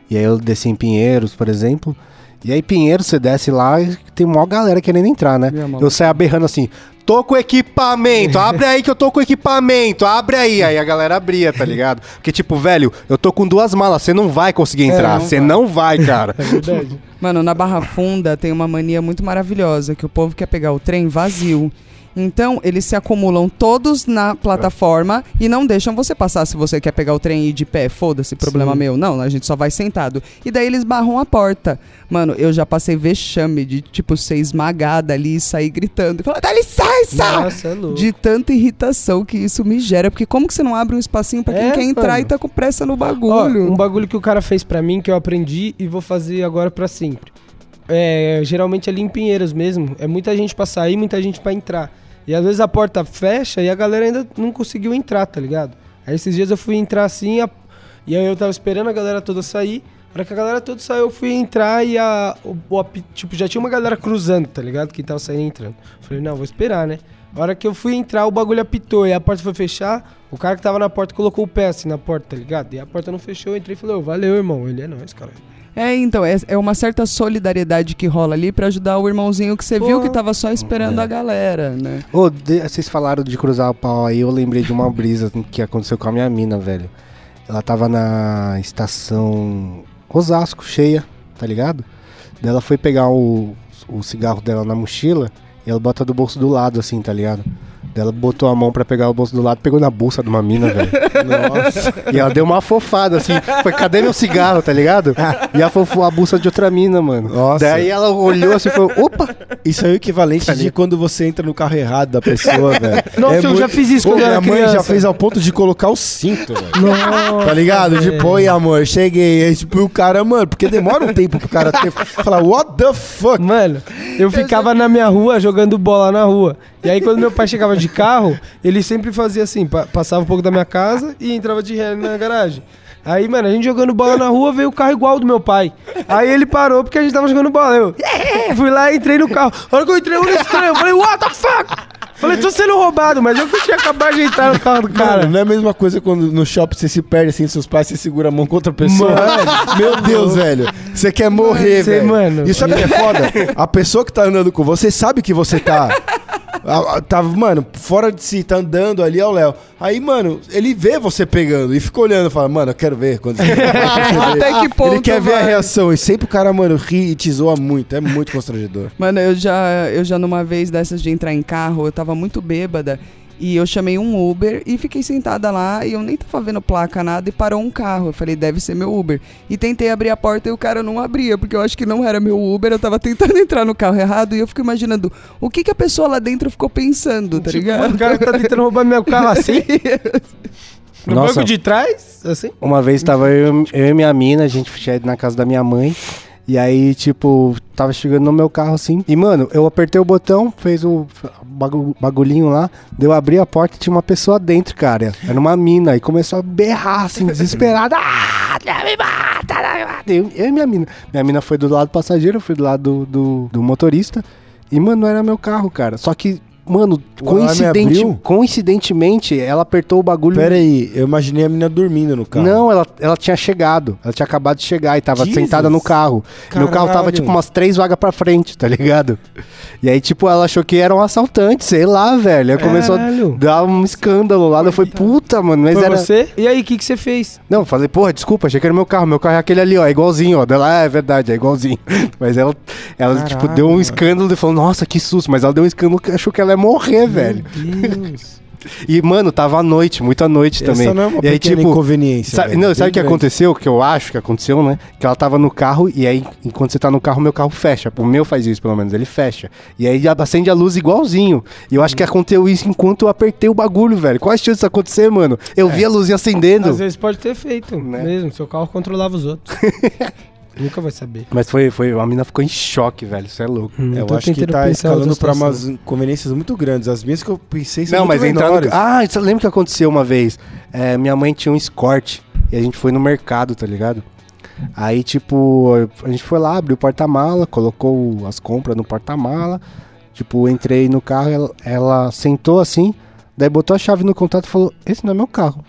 E aí eu desci em Pinheiros, por exemplo. E aí Pinheiros você desce lá e tem uma galera querendo entrar, né? Eu saio berrando assim, tô com equipamento, abre aí que eu tô com equipamento, abre aí. Aí a galera abria, tá ligado? Porque tipo, velho, eu tô com duas malas, você não vai conseguir entrar, não você vai. não vai, cara. É verdade. Mano, na Barra Funda tem uma mania muito maravilhosa, que o povo quer pegar o trem vazio. Então, eles se acumulam todos na plataforma e não deixam você passar se você quer pegar o trem e ir de pé. Foda-se, problema Sim. meu. Não, a gente só vai sentado. E daí eles barram a porta. Mano, eu já passei vexame de, tipo, ser esmagada ali e sair gritando. E falar, dá licença! Nossa, é louco. De tanta irritação que isso me gera. Porque como que você não abre um espacinho pra quem É, quer entrar mano. e tá com pressa no Ó, bagulho? um bagulho que o cara fez pra mim, que eu aprendi e vou fazer agora pra sempre. É, geralmente ali em Pinheiros mesmo, é muita gente pra sair, muita gente pra entrar. E às vezes a porta fecha e a galera ainda não conseguiu entrar, tá ligado? Aí esses dias eu fui entrar assim, a- e aí eu tava esperando a galera toda sair, A hora que a galera toda saiu, eu fui entrar e a, o, o tipo, já tinha uma galera cruzando, tá ligado? Que tava saindo e entrando. Falei, não, vou esperar, né? A hora que eu fui entrar, o bagulho apitou e a porta foi fechar. O cara que tava na porta colocou o pé assim na porta, tá ligado? E a porta não fechou, eu entrei e falei, ô, valeu, irmão. Ele é nóis, cara. É, então, é, é uma certa solidariedade que rola ali pra ajudar o irmãozinho que você viu Porra. que tava só esperando a galera, né? Ô, de- vocês falaram de cruzar o pau aí, eu lembrei de uma brisa que aconteceu com a minha mina, velho. Ela tava na estação Osasco, cheia, tá ligado? Daí ela foi pegar o, o cigarro dela na mochila e ela bota do bolso do lado, assim, tá ligado? Daí ela botou a mão pra pegar o bolso do lado, pegou na bolsa de uma mina, velho. Nossa. E ela deu uma afofada, assim. Foi, cadê meu cigarro, tá ligado? E afofou a bolsa de outra mina, mano. Nossa. Daí ela olhou assim e falou, opa! Isso aí é o equivalente de quando você entra no carro errado da pessoa, velho. Nossa, É eu muito- já fiz isso Pô, quando eu minha mãe já fez ao ponto de colocar o cinto, velho. Nossa, Tá ligado? Tipo, oi amor, cheguei. Aí, tipo, o cara, mano, porque demora um tempo pro cara ter. Falar, what the fuck? Mano, eu ficava na minha rua jogando bola na rua. E aí, quando meu pai chegava de carro, ele sempre fazia assim: pa- passava um pouco da minha casa e entrava de ré na garagem. Aí, mano, a gente jogando bola na rua, veio o carro igual do meu pai. Aí ele parou porque a gente tava jogando bola. Eu "Yeah!" fui lá e entrei no carro. A hora que eu entrei, eu olhei estranho. Eu falei, what the fuck? Falei, tô sendo roubado, mas eu que tinha acabado de entrar no carro do Cara, cara. não é a mesma coisa quando no shopping você se perde assim, seus pais, você segura a mão com outra pessoa. Meu Deus, velho. Você quer morrer, Você, velho. mano. E sabe o que é foda? A pessoa que tá andando com você sabe que você tá. A- a- Tá, mano, fora de si, tá andando ali, ó, o Léo. Aí, mano, ele vê você pegando e fica olhando e fala, mano, eu quero ver quando você Até que ponto Ele quer ver a vai? reação. E sempre o cara, mano, ri e te zoa muito. É muito constrangedor. Mano, eu já, eu já numa vez dessas de entrar em carro, eu tava muito bêbada. E eu chamei um Uber e fiquei sentada lá e eu nem tava vendo placa, nada, e parou um carro. Eu falei, deve ser meu Uber. E tentei abrir a porta e o cara não abria, porque eu acho que não era meu Uber, eu tava tentando entrar no carro errado e eu fico imaginando o que, que a pessoa lá dentro ficou pensando, tá Tipo, ligado? o cara que tá tentando roubar meu carro assim? No Nossa. banco de trás? Assim? Uma vez tava eu, eu e minha mina, a gente tinha ido na casa da minha mãe. E aí, tipo, tava chegando no meu carro assim. E, mano, eu apertei o botão, fez o bagu- bagulhinho lá. Deu abri a porta e tinha uma pessoa dentro, cara. Era uma mina. E começou a berrar, assim, desesperada. Ah, me mata, me mata. Eu, eu e minha mina. Minha mina foi do lado passageiro, eu fui do lado do, do, do motorista. E, mano, não era meu carro, cara. Só que, mano, coincidente, coincidentemente, ela apertou o bagulho. Pera aí, eu imaginei a menina dormindo no carro. Não, ela, ela tinha chegado. Ela tinha acabado de chegar e tava Jesus. sentada no carro. Meu carro tava, Caralho. tipo, umas três vagas pra frente, tá ligado? E aí, tipo, ela achou que era um assaltante, sei lá, velho. Aí começou a Caralho. dar um escândalo lá. Eu falei, puta, mano, mas Foi era. você? E aí, o que, que você fez? Não, falei, porra, desculpa, achei que era meu carro. Meu carro é aquele ali, ó, é igualzinho, ó. Dela, ah, é verdade, é igualzinho. Mas ela, ela tipo, Caralho, deu um mano. escândalo e falou, nossa, que susto. Mas ela deu um escândalo que achou que ela ia morrer, velho. Deus. E, mano, tava à noite, muita noite Essa também. não é uma e aí, tipo, inconveniência. Sabe, velho, não, sabe o que grande. aconteceu? Que eu acho que aconteceu, né? Que ela tava no carro e aí, enquanto você tá no carro, meu carro fecha. O meu faz isso, pelo menos, ele fecha. E aí acende a luz igualzinho. E eu acho que aconteceu isso enquanto eu apertei o bagulho, velho. Qual a chance disso acontecer, mano? Eu vi a luzinha acendendo. Às vezes pode ter feito Né? mesmo. Seu carro controlava os outros. Nunca vai saber. Mas foi, foi. A mina ficou em choque, velho. Isso é louco. Eu Tô acho que tá escalando pra umas inconveniências muito grandes. As minhas que eu pensei são Não, muito mas entrar no. menores. Ah, você lembra que aconteceu uma vez? É, minha mãe tinha um escort e a gente foi no mercado, tá ligado? Aí, tipo, a gente foi lá, abriu o porta-mala, colocou as compras no porta-mala. Tipo, entrei no carro, ela, ela sentou assim, daí botou a chave no contato e falou: Esse não é meu carro.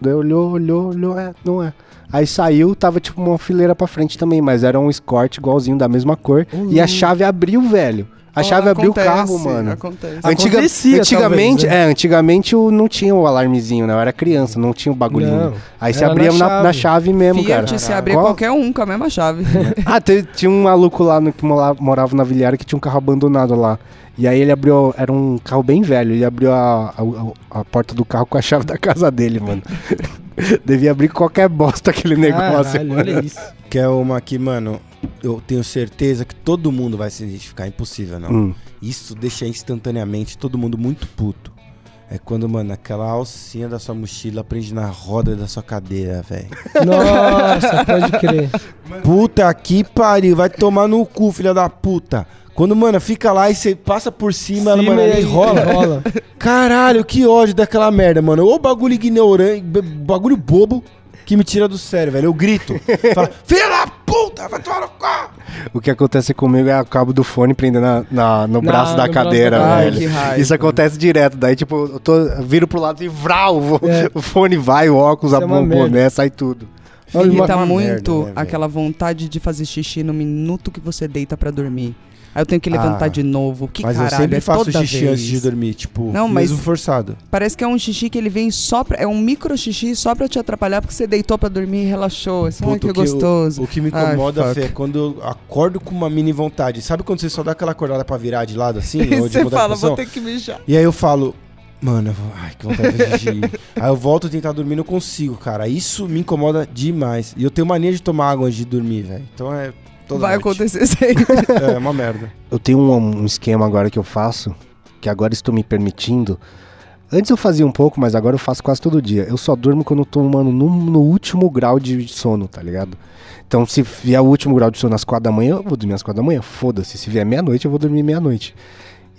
Daí olhou, olhou, olhou, é, não é. Aí saiu, tava tipo uma fileira pra frente também, mas era um escort igualzinho da mesma cor. E a chave abriu, velho. A chave abriu o carro, mano. Acontece. Antiga- Acontecia, antigamente, talvez, né? é, antigamente não tinha o alarmezinho, né? Eu era criança, não tinha o bagulhinho. Não, Aí você era abria na chave. na chave mesmo, Fiat cara. se abrir Qual- qualquer um com a mesma chave. Ah, tinha um maluco lá no, que morava na Vilhara que tinha um carro abandonado lá. E aí ele abriu, era um carro bem velho, ele abriu a, a, a porta do carro com a chave da casa dele, mano. Devia abrir qualquer bosta aquele negócio. Caralho, olha isso. Que é uma que, mano, eu tenho certeza que todo mundo vai se identificar. Impossível, não. Hum. Isso deixa instantaneamente todo mundo muito puto. É quando, mano, aquela alcinha da sua mochila prende na roda da sua cadeira, velho. Nossa, pode crer. Puta que pariu, vai tomar no cu, filha da puta. Quando, mano, fica lá e você passa por cima, ela, mano, e aí enrola. enrola. Caralho, que ódio daquela merda, mano. Ou bagulho ignorante, bagulho bobo. que me tira do sério, velho. Eu grito. Fala, filha da puta, vai tomar no cu! O que acontece comigo é o cabo do fone prendendo na, na- no Na- braço da no braço cadeira, da- Ai, velho. que raiva. Isso acontece direto. Daí, tipo, eu tô, viro pro lado e vral, É. o fone vai, o óculos, Isso a é boné, sai tudo. Irrita uma muito merda, né, aquela vontade de fazer xixi no minuto que você deita pra dormir. Aí eu tenho que levantar Ah, de novo. Que Mas caralho, eu sempre é faço toda xixi vez. antes de dormir, tipo, Não, mas- mesmo forçado. Parece que é um xixi que ele vem só pra... É um micro xixi só pra te atrapalhar porque você deitou pra dormir e relaxou. Assim, ai, Puta, que o gostoso. O que me Ai, incomoda, fuck. Fê, é quando eu acordo com uma mini vontade. Sabe quando você só dá aquela acordada pra virar de lado assim? Ou de você fala, vou ter que mijar. E aí eu falo, mano, eu vou... ai, que vontade de xixi. aí eu volto a tentar dormir, não consigo, cara. Isso me incomoda demais. E eu tenho mania de tomar água antes de dormir, velho. Então é. Toda Vai noite. acontecer sempre. É uma merda. Eu tenho um, um esquema agora que eu faço, que agora estou me permitindo. Antes eu fazia um pouco, mas agora eu faço quase todo dia. Eu só durmo quando eu tô, mano, no, no último grau de sono, tá ligado? Então, se vier o último grau de sono às quatro da manhã, eu vou dormir às quatro da manhã. Foda-se. Se vier meia-noite, eu vou dormir meia-noite.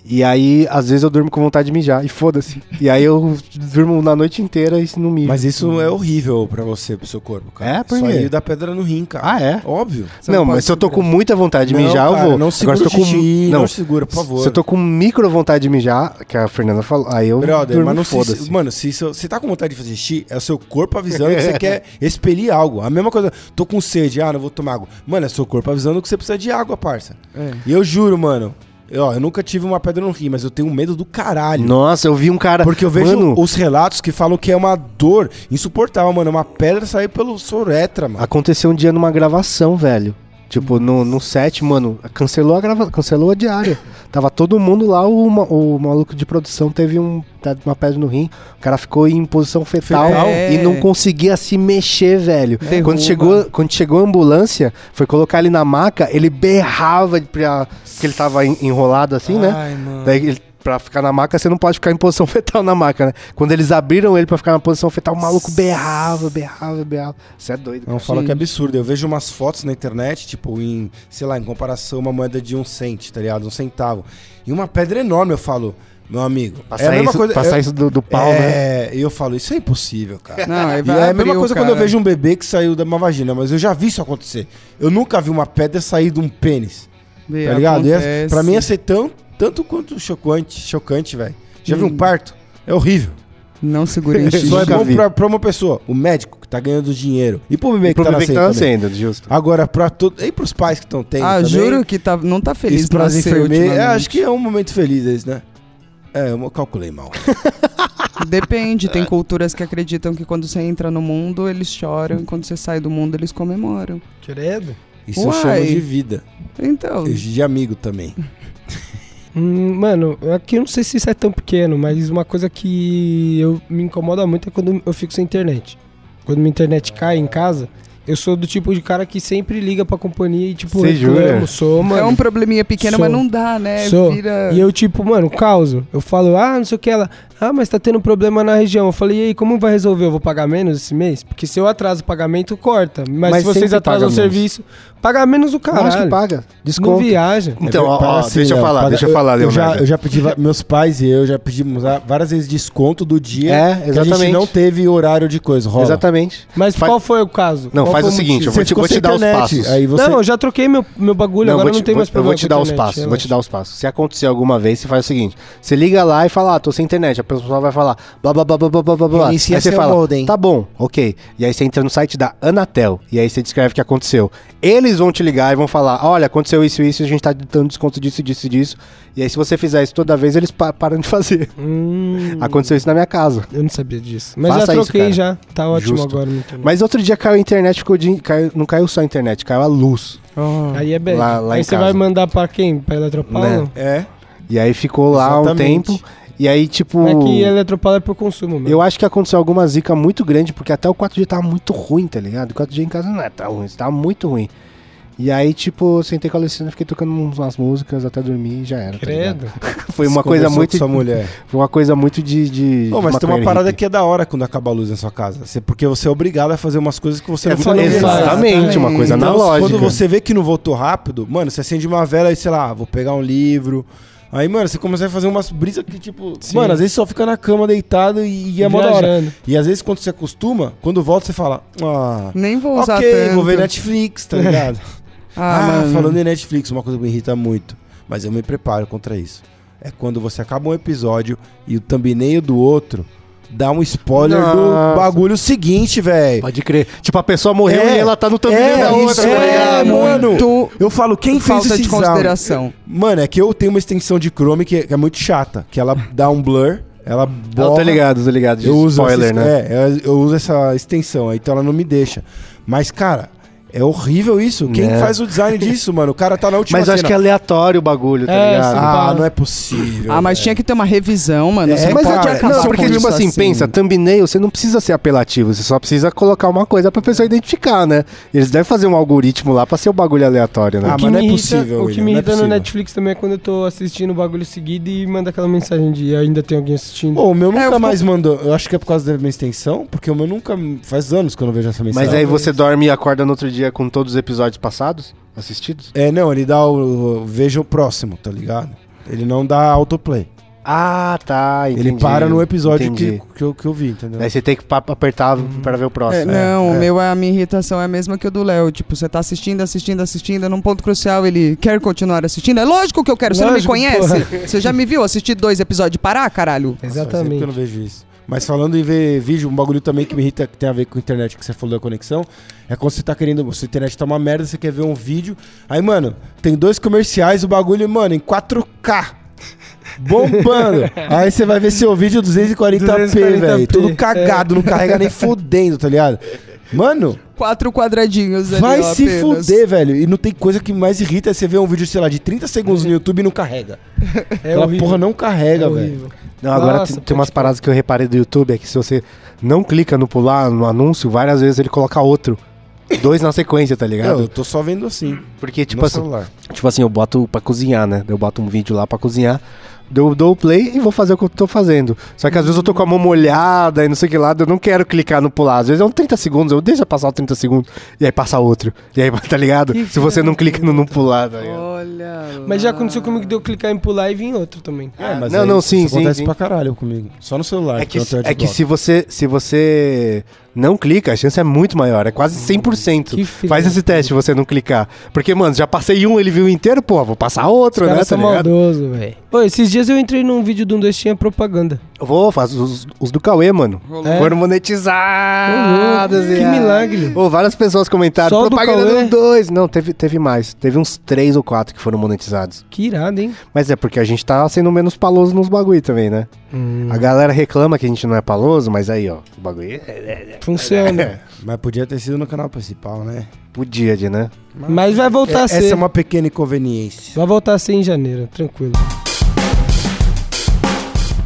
E aí, às vezes, eu durmo com vontade de mijar. E foda-se. E aí eu durmo na noite inteira e não mijo. Mas isso é horrível pra você, pro seu corpo, cara. É, por Isso quê? aí dá pedra no rim, cara. Ah, é? Óbvio. Não, não mas se eu tô com muita vontade de Não, mijar, cara, eu vou. Não segura Agora, se eu tô com xixi, não, não segura, por favor. Se eu tô com micro vontade de mijar, que a Fernanda falou, aí eu Brother, durmo, mas não se, foda-se. Mano, se você tá com vontade de fazer xixi, é o seu corpo avisando que você quer expelir algo. A mesma coisa, tô com sede, ah, não vou tomar água. Mano, é seu corpo avisando que você precisa de água, parça. É. E eu juro, mano, ó, eu nunca tive uma pedra no rim, mas eu tenho medo do caralho. Nossa, eu vi um cara. Porque eu vejo Mano, os relatos que falam que é uma dor insuportável, mano. Uma pedra sair pelo soretra, mano. Aconteceu um dia numa gravação, velho. Tipo, no, no set, mano, cancelou a grava... cancelou a diária. Tava todo mundo lá, o, o maluco de produção teve um, tá- uma pedra no rim. O cara ficou em posição fetal Fetal? e não conseguia se mexer, velho. Derruba. Quando chegou, quando chegou a ambulância, foi colocar ele na maca, ele berrava pra, que ele tava en- enrolado assim, né? Ai, mano. Daí, ele, pra ficar na maca, você não pode ficar em posição fetal na maca, né? Quando eles abriram ele pra ficar na posição fetal, o maluco berrava, berrava, berrava. Você é doido. Não cara. fala que é absurdo. Eu vejo umas fotos na internet, tipo, em, sei lá, em comparação uma moeda de um cent, tá ligado? Um centavo. E uma pedra enorme, eu falo, meu amigo. Passar, isso, passar isso do, do pau, né? é, e eu falo, isso é impossível, cara. Não, E vai é a mesma coisa quando eu vejo um bebê que saiu da uma vagina, mas eu já vi isso acontecer. Eu nunca vi uma pedra sair de um pênis, tá ligado? E é- pra mim ia ser tão, tanto quanto chocante, chocante, velho. Já vi Hum. um parto? É horrível. Não segurem xixi. Só é bom pra, pra uma pessoa, o médico que tá ganhando dinheiro. E pro bebê E que pro tá bebê que nascendo. tá também. nascendo, justo. Agora, pra todo. E pros pais que estão tendo. Ah, também, juro que tá, não tá feliz Isso pras enfermeiras. É, acho que é um momento feliz esse, né? É, eu calculei mal. Depende, tem culturas que acreditam que quando você entra no mundo, eles choram, e quando você sai do mundo, eles comemoram. Credo. Isso eu Uai. chamo de vida. Então, E De amigo também. Hum, mano, aqui eu não sei se isso é tão pequeno, mas uma coisa que eu, me incomoda muito é quando eu fico sem internet. Quando minha internet cai em casa, eu sou do tipo de cara que sempre liga pra companhia e, tipo, Cê jura? reclamo, sou, mano. é um probleminha pequeno, Sou. mas não dá, né? Sou. Vira... E eu, tipo, mano, causo. Eu falo, ah, não sei o que. Ela, ah, mas tá tendo problema na região. Eu falei, e aí, como vai resolver? Eu vou pagar menos esse mês? Porque se eu atraso o pagamento, corta. Mas, Mas se vocês atrasam o serviço, paga menos o Eu caralho. acho que paga. Não Desconto. viaja. Então, ó, ó, Assim, deixa eu Léo, falar, paga- deixa eu falar, eu já, Leonardo. eu já pedi, meus pais e eu já pedimos várias vezes desconto do dia. É, Que a gente exatamente. não teve horário de coisa. Rola. Exatamente. Mas Fa- qual foi o caso? Não, Qual faz o seguinte, motivo? eu vou te- vou te dar os internet, passos. Aí você... Não, eu já troquei meu, meu bagulho, Não, agora vou não te- tem mais eu problema. vou te dar os passos, vou te dar os passos. Se acontecer alguma vez, você faz o seguinte: você liga lá e fala, ah, tô sem internet. A pessoa vai falar, blá blá blá blá blá blá blá blá. Aí você fala, modem. tá bom, ok. E aí você entra no site da Anatel. E aí você descreve o que aconteceu. Eles vão te ligar e vão falar: olha, aconteceu isso e isso, a gente tá dando desconto disso, disso e disso. E aí, se você fizer isso toda vez, eles pa- param de fazer. Hum, Aconteceu isso na minha casa. eu não sabia disso. Mas Faça já isso, troquei cara. já. Tá ótimo Justo. agora. Mas outro dia caiu a internet, ficou de, caiu- não caiu só a internet, caiu a luz. Oh. Aí é bem. Lá- lá em Aí você casa. vai mandar pra quem? Pra Eletropaulo? Né. É. E aí ficou lá um Exatamente. tempo. E aí, tipo. É que Eletropaulo é por consumo mesmo. Eu acho que aconteceu alguma zica muito grande, porque até o 4G tava muito ruim, tá ligado? O 4G em casa não é tão ruim, tava muito ruim. E aí, tipo, eu sentei com a Alessandra, fiquei tocando umas músicas até dormir e já era. tá? Credo. Foi uma Você coisa muito. com sua mulher. Foi uma coisa muito de. de Não, mas de tem uma parada hippie. que é da hora quando acaba a luz na sua casa. Porque você é obrigado a fazer umas coisas que você não Você não. Exatamente, uma coisa Então, analógica. Quando você vê que não voltou rápido, mano, você acende uma vela e sei lá, vou pegar um livro. Aí, mano, você começa a fazer umas brisas que, tipo, Sim. mano, às vezes só fica na cama deitado e, e é mó da hora. E às vezes quando você acostuma, quando volta você fala, ah, Nem vou usar ok, tanto. vou ver Netflix, tá ligado? Ah, Ah, falando em Netflix, uma coisa que me irrita muito, mas eu me preparo contra isso. É quando você acaba um episódio e o thumbnail do outro dá um spoiler Nossa. do bagulho seguinte, velho. Pode crer. Tipo, a pessoa morreu É, e ela tá no thumbnail é, da outra, isso é, ligado? mano. Muito Eu falo, quem fez esse de consideração. Mano, é que eu tenho uma extensão de Chrome que é, que é muito chata, que ela dá um blur, ela Eu borra. tô ligado, tô ligado. de Eu uso spoiler, essa, né? É, eu, eu uso essa extensão, aí, então ela não me deixa. Mas, cara, é horrível isso. Quem É. faz o design disso, mano? O cara tá na última Mas eu acho cena. que é aleatório o bagulho, tá É, ligado? Ah, não é possível. Ah, mas velho. tinha que ter uma revisão, mano. É, mas pode cara, acabar Não, porque, tipo isso assim, pensa, thumbnail, você não precisa ser apelativo, você só precisa colocar uma coisa pra pessoa identificar, né? Eles devem fazer um algoritmo lá pra ser o bagulho aleatório, né? Ah, mas não é possível, O que William, me é irrita no. Netflix também é quando eu tô assistindo o bagulho seguido e manda aquela mensagem de ainda tem alguém assistindo. Pô, o meu É, nunca eu fico- mais mandou. Eu acho que é por causa da minha extensão, porque o meu nunca. Faz anos que eu não vejo essa mensagem. Mas aí você dorme e acorda no outro dia com todos os episódios passados, assistidos? É, não, ele dá o. o- Veja o próximo, tá ligado? Ele não dá autoplay. Ah, tá, entendi. ele para no episódio que, que, eu, que eu vi, entendeu? Aí você tem que apertar pra ver o É, próximo. não, o é. meu, a minha irritação é a mesma que o do Léo. Tipo, você tá assistindo, assistindo, assistindo, num ponto crucial ele quer continuar assistindo. É lógico que eu quero, você Lógico, não me conhece? Você já me viu assistir dois episódios e parar, caralho? Tempo que eu Exatamente. não vejo isso. Mas falando em ver vídeo, um bagulho também que me irrita, que tem a ver com a internet, que você falou da conexão, é quando você tá querendo, sua internet tá uma merda, você quer ver um vídeo, aí, mano, tem dois comerciais, o bagulho, mano, em 4K. Bombando. aí você vai ver seu vídeo 240p, 240p, velho. Tudo é. cagado, não carrega nem fodendo, tá ligado? Mano, Quatro quadradinhos ali, vai ó, se apenas. fuder, velho. E não tem coisa que mais irrita é você ver um vídeo, sei lá, de 30 segundos no YouTube e não carrega. É Aquela horrível. porra não carrega, É velho. Não, agora Nossa, tem, tem umas paradas que eu reparei do YouTube, é que se você não clica no pular, no anúncio, várias vezes ele coloca outro. Dois na sequência, tá Não, ligado? eu tô só vendo assim, Porque, tipo no assim, celular. tipo assim, eu boto pra cozinhar, né? Eu boto um vídeo lá pra cozinhar, dou, dou o play e vou fazer o que eu tô fazendo. Só que às vezes eu tô com a mão molhada e não sei o que lá, eu não quero clicar no pular. Às vezes é um 30 segundos, eu deixo passar os 30 segundos e aí passa outro. E aí, tá ligado? Que Se você não clica no não pular, tá ligado? Olha. Mas já aconteceu comigo de eu clicar em pular e vir outro também. É, mas não, aí não, isso sim, sim, acontece sim. pra caralho comigo. Só no celular. É que, eu tenho é que se você se você não clica, a chance é muito maior, é quase 100%. Que filho Faz esse teste você não clicar. Porque, mano, já passei um, ele viu inteiro, pô, vou passar outro, Os né? Tá maldosos, velho. Pô, esses dias eu entrei num vídeo de um dois tinha propaganda. Eu Vou, faço os, os do Cauê, mano. É? Foram monetizados. que milagre. Ô, várias pessoas comentaram. Só do propaganda Cauê? do dois. Não, teve, teve mais. Teve uns três ou quatro que foram monetizados. Que irado, hein? Mas é porque a gente tá sendo menos paloso nos bagulho também, né? Hum. A galera reclama que a gente não é paloso, mas aí, ó, o bagulho é- Funciona. Mas podia ter sido no canal principal, né? podia de, né? Mas vai voltar a Essa ser. é uma pequena inconveniência. Vai voltar a ser em janeiro, tranquilo.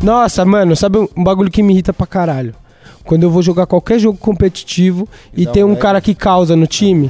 Nossa, mano, sabe um bagulho que me irrita pra caralho? Quando eu vou jogar qualquer jogo competitivo e, dá tem um lag. cara que causa no time,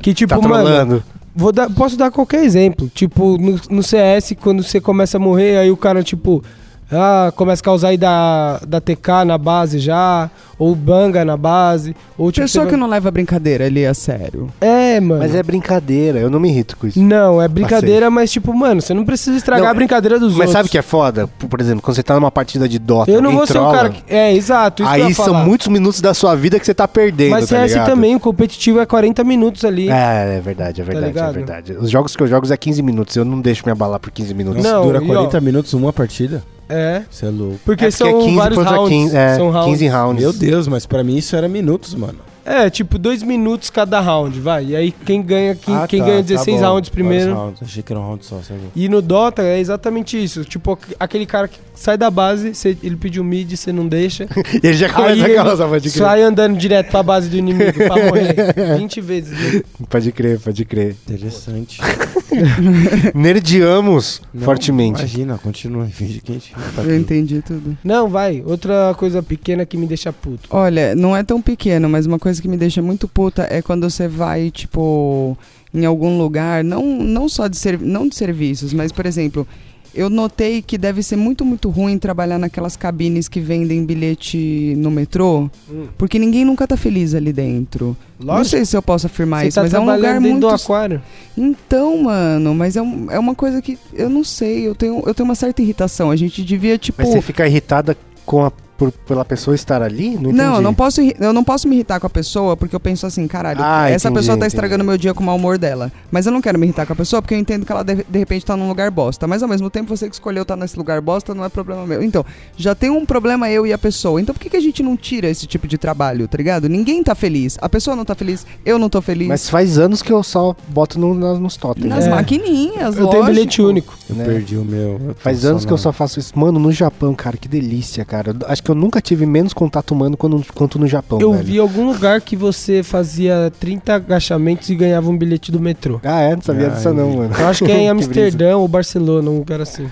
que tipo, Tá mano, trolando. vou dar, posso dar qualquer exemplo. Tipo, no, no CS, quando você começa a morrer, aí o cara, tipo, ah, começa a causar aí da, da TK na base já, ou banga na base, ou tipo. Pessoa que não leva brincadeira ali a sério. É, mano. Mas é brincadeira, eu não me irrito com isso. Não, é brincadeira, mas tipo, mano, você não precisa estragar Não, a brincadeira dos Mas outros. sabe o que é foda? Por exemplo, quando você tá numa partida de Dota, Eu não vou ser o trola, cara que. É, exato. Isso que eu Aí são falar. muitos minutos da sua vida que você tá perdendo, Mas tá CS ligado? também, o competitivo é 40 minutos ali. É, é verdade, é verdade, é ligado? verdade. Os jogos que eu jogo é 15 minutos, eu não deixo me abalar por 15 minutos. Não, dura e 40 ó- minutos uma partida? É. Você é louco. Porque É são é 15 vários contra rounds. 15, é, são rounds. 15 rounds. Meu Deus, mas pra mim isso era minutos, mano. É, tipo, dois minutos cada round, vai. E aí quem ganha, quem, Ah, quem tá, ganha tá 16 bom. rounds primeiro. Rounds. Achei que era um round só, louco. E no Dota é exatamente isso. Tipo, aquele cara que sai da base, você- ele pediu mid, você não deixa. E ele já aí começa a ele causar, pode crer. sai andando direto pra base do inimigo pra morrer 20 vezes. né? Pode crer, pode crer. Interessante. Nerdiamos Não, fortemente. Imagina, continua. Finge que a gente tá Eu aqui. entendi tudo. Não, vai. Outra coisa pequena que me deixa puto. Olha, não é tão pequeno, mas uma coisa que me deixa muito puta é quando você vai, tipo, em algum lugar, não, não só de, ser, não de serviços, mas, por exemplo, eu notei que deve ser muito, muito ruim trabalhar naquelas cabines que vendem bilhete no metrô, Hum. porque ninguém nunca tá feliz ali dentro. Não Lógico. sei se eu posso afirmar Você isso, tá mas é um lugar muito do aquário. então, mano, mas é, um- é uma coisa que eu não sei, eu tenho, eu tenho uma certa irritação. A gente devia, tipo. Mas você fica irritada com a, por- pela pessoa estar ali? Não, Não, entendi. eu não, posso, eu não posso me irritar com a pessoa porque eu penso assim, caralho, Ah, essa entendi, pessoa tá entendi. estragando meu dia com o mau humor dela. Mas eu não quero me irritar com a pessoa porque eu entendo que ela de, de repente tá num lugar bosta. Mas ao mesmo tempo, você que escolheu estar nesse lugar bosta não é problema meu. Então, já tem um problema eu e a pessoa. Então por que, que a gente não tira esse tipo de trabalho, tá ligado? Ninguém tá feliz. A pessoa não tá feliz, eu não tô feliz. Mas faz anos que eu só boto no, na- nos totens. Nas É. maquininhas, Eu tenho lógico. bilhete único. Eu né? perdi o meu. Faz anos que eu só faço isso. Mano, no Japão, cara, que delícia, cara. Eu Acho que eu nunca tive menos contato humano quando, quanto no Japão, Eu velho. vi algum lugar que você fazia 30 agachamentos e ganhava um bilhete do metrô. Ah, é? Não sabia Ah, disso não, vi. mano. Eu acho que é em Amsterdã ou Barcelona, um lugar assim.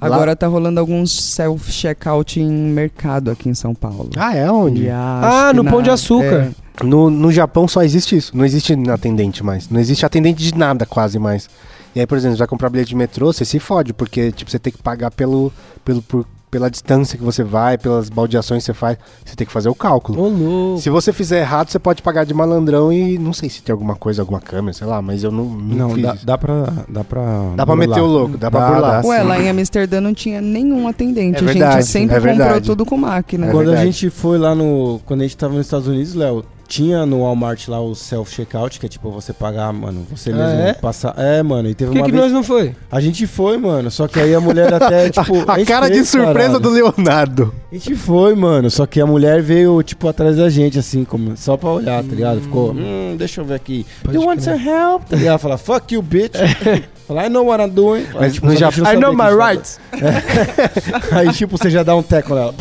Agora tá rolando alguns self-checkout em mercado aqui em São Paulo. Ah, é onde? Acho Ah, no na- Pão de Açúcar. é. No, no Japão só existe isso. Não existe atendente mais. Não existe atendente de nada quase mais. E aí, por exemplo, você vai comprar bilhete de metrô, você se fode, porque tipo, você tem que pagar pelo, pelo, por- pela distância que você vai, pelas baldeações que você faz. Você tem que fazer o cálculo. Ô, louco. Se você fizer errado, você pode pagar de malandrão e não sei se tem alguma coisa, alguma câmera, sei lá, mas eu não, não, Não, fiz dá, dá pra. Dá pra, Dá pra meter o louco, dá pra burlar. Ué, sim. lá em Amsterdã não tinha nenhum atendente. É a verdade, gente sempre é comprou tudo com máquina. É Quando a verdade. gente foi lá no. Quando a gente tava nos Estados Unidos, Léo, tinha no Walmart lá o self-checkout, que é tipo você pagar, mano, você Ah, mesmo é? passar. É, mano, e teve Por que, uma que vez. nós não foi? A gente foi, mano, só que aí a mulher até, tipo. a gente cara de surpresa caralho. do Leonardo. A gente foi, mano, só que a mulher veio, tipo, atrás da gente, assim, como, só pra olhar, tá ligado? Ficou, hum, deixa eu ver aqui. Pode you want some help? Tá ligado? Fala, fuck you, bitch. Fala, I know what I'm doing. Fala, Mas tipo, no não I know my rights. tava- Aí, tipo, você já dá um teco nela.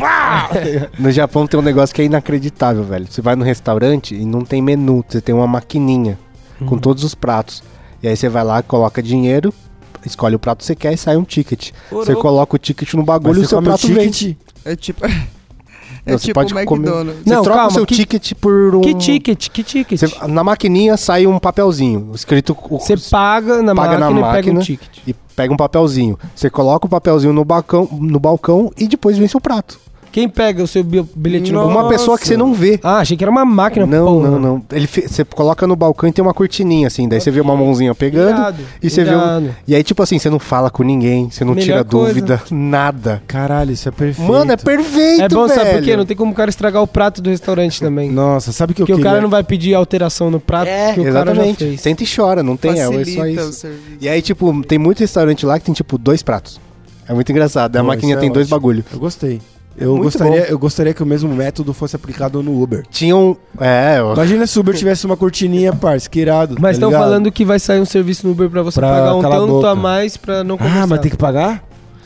No Japão tem um negócio que é inacreditável, velho. Você vai no restaurante e não tem menu, você tem uma maquininha Uhum. com todos os pratos. E aí você vai lá, coloca dinheiro, escolhe o prato que você quer e sai um ticket. Você Oroco. coloca o ticket no bagulho e o você seu o prato vem. ticket. É tipo. É Não, você tipo pode o comer- McDonald's. Você Não, troca calma, o seu que- ticket por um... Que ticket? Que ticket? Você- na maquininha sai um papelzinho, escrito... o- Você paga na Paga na máquina e pega um máquina. ticket. E pega um papelzinho. Você coloca o papelzinho no balcão, no balcão e depois vem seu prato. Quem pega o seu bi- bilhete no Nossa. balcão? Uma pessoa que você não vê. Ah, achei que era uma máquina. Não, porra. não, não. Ele você coloca no balcão e tem uma cortininha assim, daí você vê uma mãozinha pegando Irado, e você vê um-. E aí tipo assim, você não fala com ninguém, você não Melhor tira coisa. dúvida, nada. Caralho, isso é perfeito. Mano, é perfeito, É bom, velho. sabe por quê? Não tem como o cara estragar o prato do restaurante também. Nossa, sabe que eu Porque o cara não vai pedir alteração no prato É, que o cara já exatamente. fez. Senta e chora, não tem, é, é só isso. serviço. E aí tipo, tem muito restaurante lá que tem tipo dois pratos. É muito engraçado. A Pô, maquininha é tem dois ótimo. bagulho. Eu gostei. Eu Muito gostaria, bom. eu gostaria que o mesmo método fosse aplicado no Uber. Tinham, é, ó, Imagina se o Uber tivesse uma cortininha, parça, que irado. Mas tá estão ligado? falando que vai sair um serviço no Uber pra você Pra pagar um a tanto boca. a mais pra não conversar. Ah, mas tem que pagar?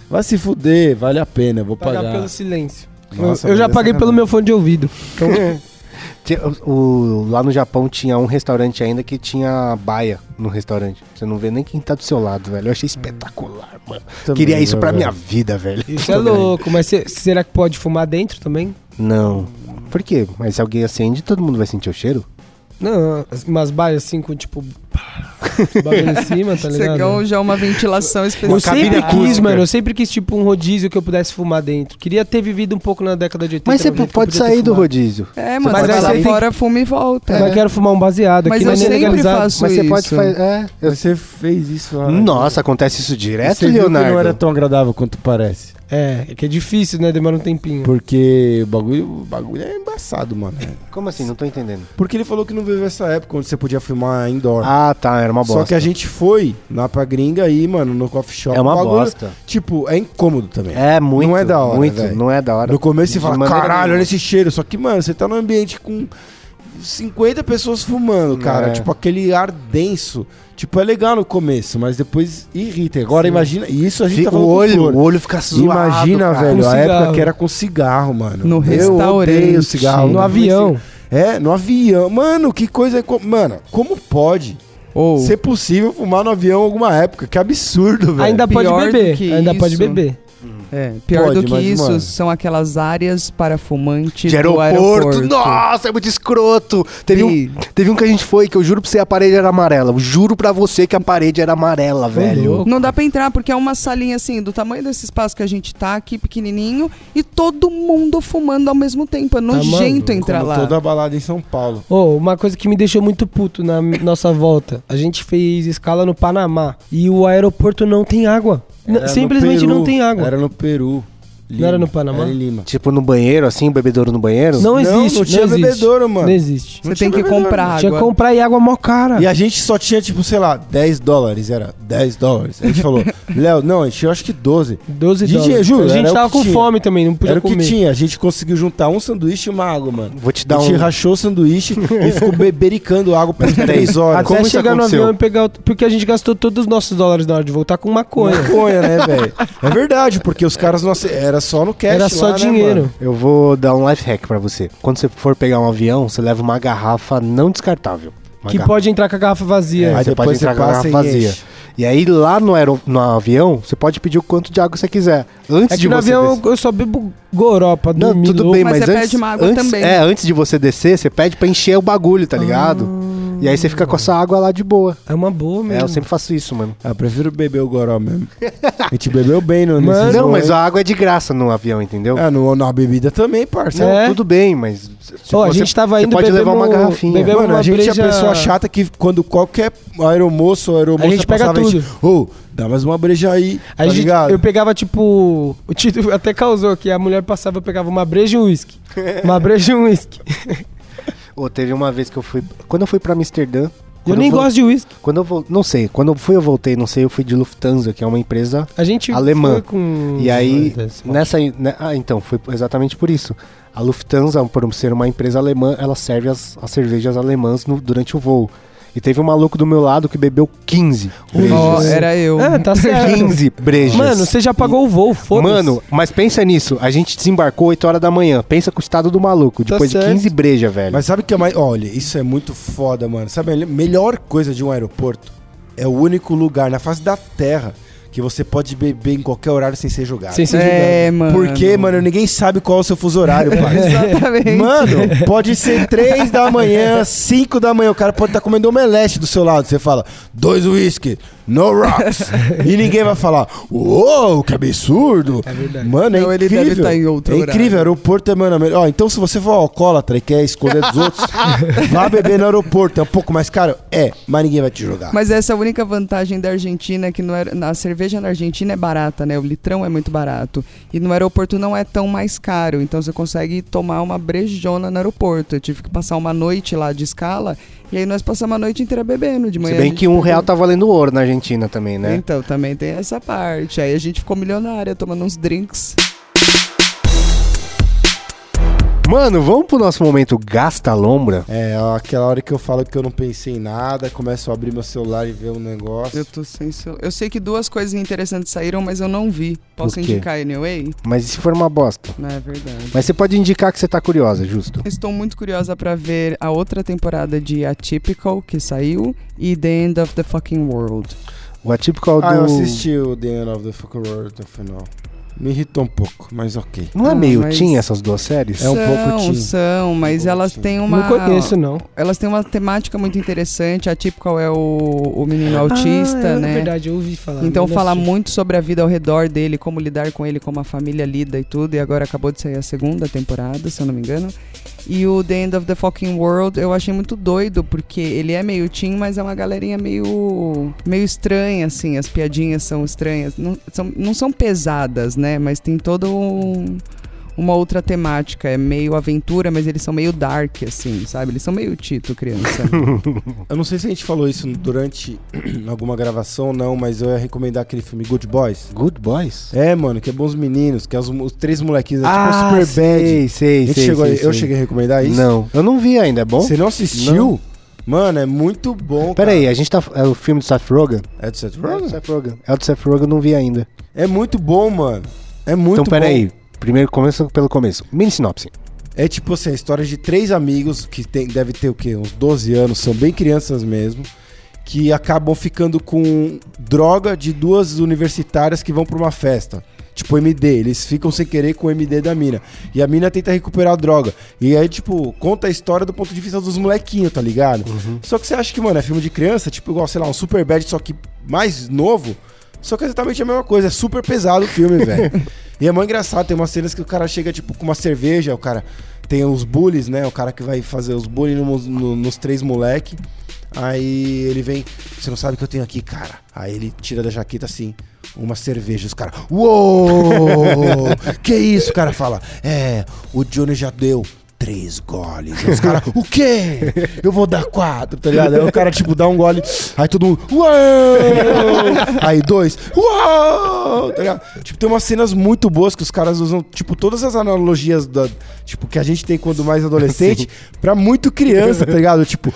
Vai se fuder, vale a pena, vou pagar, pagar. pelo silêncio. Nossa, eu mas já é paguei pelo sacanagem. meu fone de ouvido. Então, o- lá no Japão tinha um restaurante ainda que tinha baia no restaurante. Você não vê nem quem tá do seu lado, velho. Eu achei espetacular, mano. Também, Queria isso pra velho. minha vida, velho. isso é louco. Mas cê- será que pode fumar dentro também? Não. Por quê? Mas se alguém acende, todo mundo vai sentir o cheiro? Não, as- umas baias assim com tipo. bagulho em cima, tá Você ligado? quer já uma ventilação Eu específica. cabine sempre quis, mano. Eu sempre quis, tipo, um rodízio que eu pudesse fumar dentro. Queria ter vivido um pouco na década de 80. Mas você 90, que eu pode sair do rodízio. É, mano, Mas você aí vai lá tem fora, fuma e volta. Mas quero fumar um baseado. Mas Aqui eu não é nem sempre legalizado. faço Mas você pode fazer. É. eu- Você fez isso lá. Nossa, acontece isso direto, Você viu que Leonardo? não era tão agradável quanto parece. É, é que é difícil, né? Demora um tempinho. Porque o bagulho, o bagulho é embaçado, mano. Como assim? Não tô entendendo. Porque ele falou que não viveu essa época onde você podia filmar indoor. Ah, tá. Era uma bosta. Só que a gente foi lá pra gringa aí, mano, no coffee shop. É uma bagulho, bosta. Tipo, é incômodo também. É muito. Não é da hora, Muito, velho. não é da hora. No começo você fala, caralho, nenhuma. olha esse cheiro. Só que, mano, você tá num ambiente com 50 pessoas fumando, cara. É. Tipo, aquele ar denso. Tipo, é legal no começo, mas depois irrita. Agora imagina. E isso a gente Fi- tá o olho, flor. o olho fica zoado. Imagina, cara. velho, a época que era com cigarro, mano. No Eu restaurante. odeio cigarro. No avião. É, no avião. Mano, que coisa. co- Mano, como pode Ou, ser possível fumar no avião em alguma época? Que absurdo, velho. Ainda pode Pior beber. que Ainda pode isso. beber. É, pior Pode, do que mas, isso mano- são aquelas áreas para fumantes De do aeroporto. aeroporto. Nossa, é muito escroto. Teve um, teve um que a gente foi que eu juro pra você a parede era amarela. Eu juro pra você que a parede era amarela, velho. louco. Não dá pra entrar, porque é uma salinha assim, do tamanho desse espaço que a gente tá aqui, pequenininho, e todo mundo fumando ao mesmo tempo. É nojento maluco, entrar Como lá. toda balada em São Paulo. Ô, uma coisa que me deixou muito puto na nossa volta. A gente fez escala no Panamá e o aeroporto não tem água. Era Simplesmente Peru, não tem água. Era no Peru. Não era no Panamá? Era em Lima. Tipo no banheiro, assim, bebedouro no banheiro. Não Não, existe. não tinha existe. bebedouro, mano. Não existe. Não Você tem que comprar Tinha que água. comprar e água mó cara. E a gente só tinha, tipo, sei lá, 10 dólares. Era 10 dólares. A gente falou, Léo, não, a gente tinha acho que 12. 12 DJ, dólares. juro, a gente era tava com tinha. fome também, não podia Era o que comer. tinha. A gente conseguiu juntar um sanduíche e uma água, mano. Vou te A dar gente um. rachou o sanduíche e ficou bebericando água por 3 horas. Até Como isso chegar no avião e pegar. o- Porque a gente gastou todos os nossos dólares na hora de voltar com maconha. Maconha, né, velho? É verdade, porque os caras não ace- Era só no cash. Era só lá, né, dinheiro. mano? Eu vou dar um life hack pra você. Quando você for pegar um avião, você leva uma garrafa não descartável. Uma que garrafa- pode entrar com a garrafa vazia. É, Aí você pode entrar você com a garrafa e vazia. enche. E aí lá no, aero... no avião, você pode pedir o quanto de água você quiser. Antes É de que no você avião descer. eu só bebo goropa, Não, tudo bem, Mas mas, você antes, pede uma água antes- também. É, antes de você descer, você pede pra encher o bagulho, tá ligado? E aí você fica com essa água lá de boa. É uma boa mesmo. É, eu sempre faço isso, mano. Ah, eu prefiro beber o goró mesmo. A gente bebeu bem no Mano, nesse Não, mas a água é de graça no avião, entendeu? Ah, no, na bebida também, parça. É. Tudo bem, mas. se Ó, a gente tava você indo pode levar bebemos- uma garrafinha. bebemos- Mano, a uma gente é breja- a pessoa chata que quando qualquer aeromoço ou aeromoça A gente pega passava, gente, Ô, dá mais uma breja aí, A tá gente, ligado? eu pegava, tipo. O Tito até causou que a mulher passava, eu pegava uma breja e um uísque. Uma breja e um uísque. Ô, teve uma vez que eu fui. Quando eu fui pra Amsterdã. Eu nem vol- gosto de uísque. Quando eu vou. Não sei. Quando eu fui, eu voltei, não sei, eu fui de Lufthansa, que é uma empresa. A gente Alemã. com. E aí, nessa. né, ah, então, foi exatamente por isso. A Lufthansa, por ser uma empresa alemã, ela serve as, as cervejas alemãs no- durante o voo. E teve um maluco do meu lado que bebeu 15 brejas. Ó, era eu. É, tá certo. 15 brejas. Mano, você já pagou o voo, foda-se. Mano, mas pensa nisso. A gente desembarcou 8 horas da manhã. Pensa com o estado do maluco. Tá Depois de certo. 15 brejas, velho. Mas sabe o que é mais. Olha, isso é muito foda, mano. Sabe a melhor coisa de um aeroporto? É o único lugar na face da Terra que você pode beber em qualquer horário sem ser julgado. Sem ser É, mano. Porque, mano, ninguém sabe qual é o seu fuso horário, pai. Exatamente. Mano, pode ser 3 da manhã, 5 da manhã, o cara pode estar comendo omelete do seu lado. Você fala, dois whisky, no rocks. e ninguém vai falar, uou, que absurdo. É verdade. Mano, é Não, ele incrível. deve estar em outro É incrível, horário. aeroporto é, mano, a melhor. Ó, então se você for alcoólatra e quer esconder dos outros, vá beber no aeroporto. É um pouco mais caro? É, mas ninguém vai te jogar. Mas essa é a única vantagem da Argentina, é que no aer- na cerveja na Argentina é barata, né? O litrão é muito barato. E no aeroporto não é tão mais caro. Então você consegue tomar uma brejona no aeroporto. Eu tive que passar uma noite lá de escala. E aí nós passamos a noite inteira bebendo de manhã. Se bem que um bebeu. real tá valendo ouro na Argentina também, né? Então, também tem essa parte. Aí a gente ficou milionária tomando uns drinks. Mano, vamos pro nosso momento Gasta Lombra. É, ó, aquela hora que eu falo que eu não pensei em nada, começo a abrir meu celular e ver um negócio. Eu tô sem celular. Eu sei que duas coisas interessantes saíram, mas eu não vi. Posso O quê? indicar anyway? Mas e se for uma bosta? Não é verdade. Mas você pode indicar que você tá curiosa, justo. Estou muito curiosa pra ver a outra temporada de Atypical que saiu e The End of the Fucking World. O atípico do. Ah, eu assisti o The End of the Fucking World no final. Me irritou um pouco, mas ok. Não é Ah, meio mas- teen essas duas séries? É um pouco teen. são, mas Um pouco elas teen. têm uma Não conheço, não. elas têm uma temática muito interessante. A Atypical é o, o menino autista, ah, né? É verdade, eu ouvi falar. Então fala assisti. muito sobre a vida ao redor dele, como lidar com ele, como a família lida e tudo. E agora acabou de sair a segunda temporada, se eu não me engano. E o The End of the Fucking World eu achei muito doido, porque ele é meio teen, mas é uma galerinha meio meio estranha, assim. As piadinhas são estranhas. Não são, não são pesadas, né? Mas tem todo um- uma outra temática. É meio aventura, mas eles são meio dark, assim, sabe? Eles são meio Tito, criança. Eu não sei se a gente falou isso durante alguma gravação ou não, mas eu ia recomendar aquele filme Good Boys. Good Boys? É, mano, que é Bons Meninos, que é os, os três molequinhos, é tipo ah, um super bad. sei, sei, sei, chegou sei, aí- eu sei. cheguei a recomendar isso? Não, eu não vi ainda, é bom? Você não assistiu? Não. Mano, é muito bom. Pera aí, cara. a gente tá... É o filme do Seth Rogen? É do Seth É do Rogen? Seth Rogen. É o do Seth Rogen, eu não vi ainda. É muito bom, mano. É muito então, pera bom. aí. Primeiro, começa pelo começo. Mini sinopse. É tipo assim, a história de três amigos que tem, deve ter o quê? Uns 12 anos, são bem crianças mesmo, que acabam ficando com droga de duas universitárias que vão pra uma festa. Tipo, MD. Eles ficam sem querer com o MD da mina. E a mina tenta recuperar a droga. E aí, tipo, conta a história do ponto de vista dos molequinhos, tá ligado? Só que você acha que, mano, é filme de criança, tipo, igual, sei lá, um Super Bad, só que mais novo. Só que é exatamente a mesma coisa. É super pesado o filme, velho. E é mó engraçado. Tem umas cenas que o cara chega, tipo, com uma cerveja, o cara. Tem os bullies, né? O cara que vai fazer os bullies no- no- nos três moleque. Aí ele vem, você não sabe o que eu tenho aqui, cara. Aí ele tira da jaqueta assim, uma cerveja. Os caras, uou! que isso? O cara fala, é, o Johnny já deu três goles. Aí os caras, o quê? Eu vou dar quatro, tá ligado? Aí o cara, tipo, dá um gole, aí todo mundo, uou! Aí dois, uou! Tá ligado? Tipo, tem umas cenas muito boas que os caras usam, tipo, todas as analogias da, tipo, que a gente tem quando mais adolescente, pra muito criança, tá ligado? Tipo,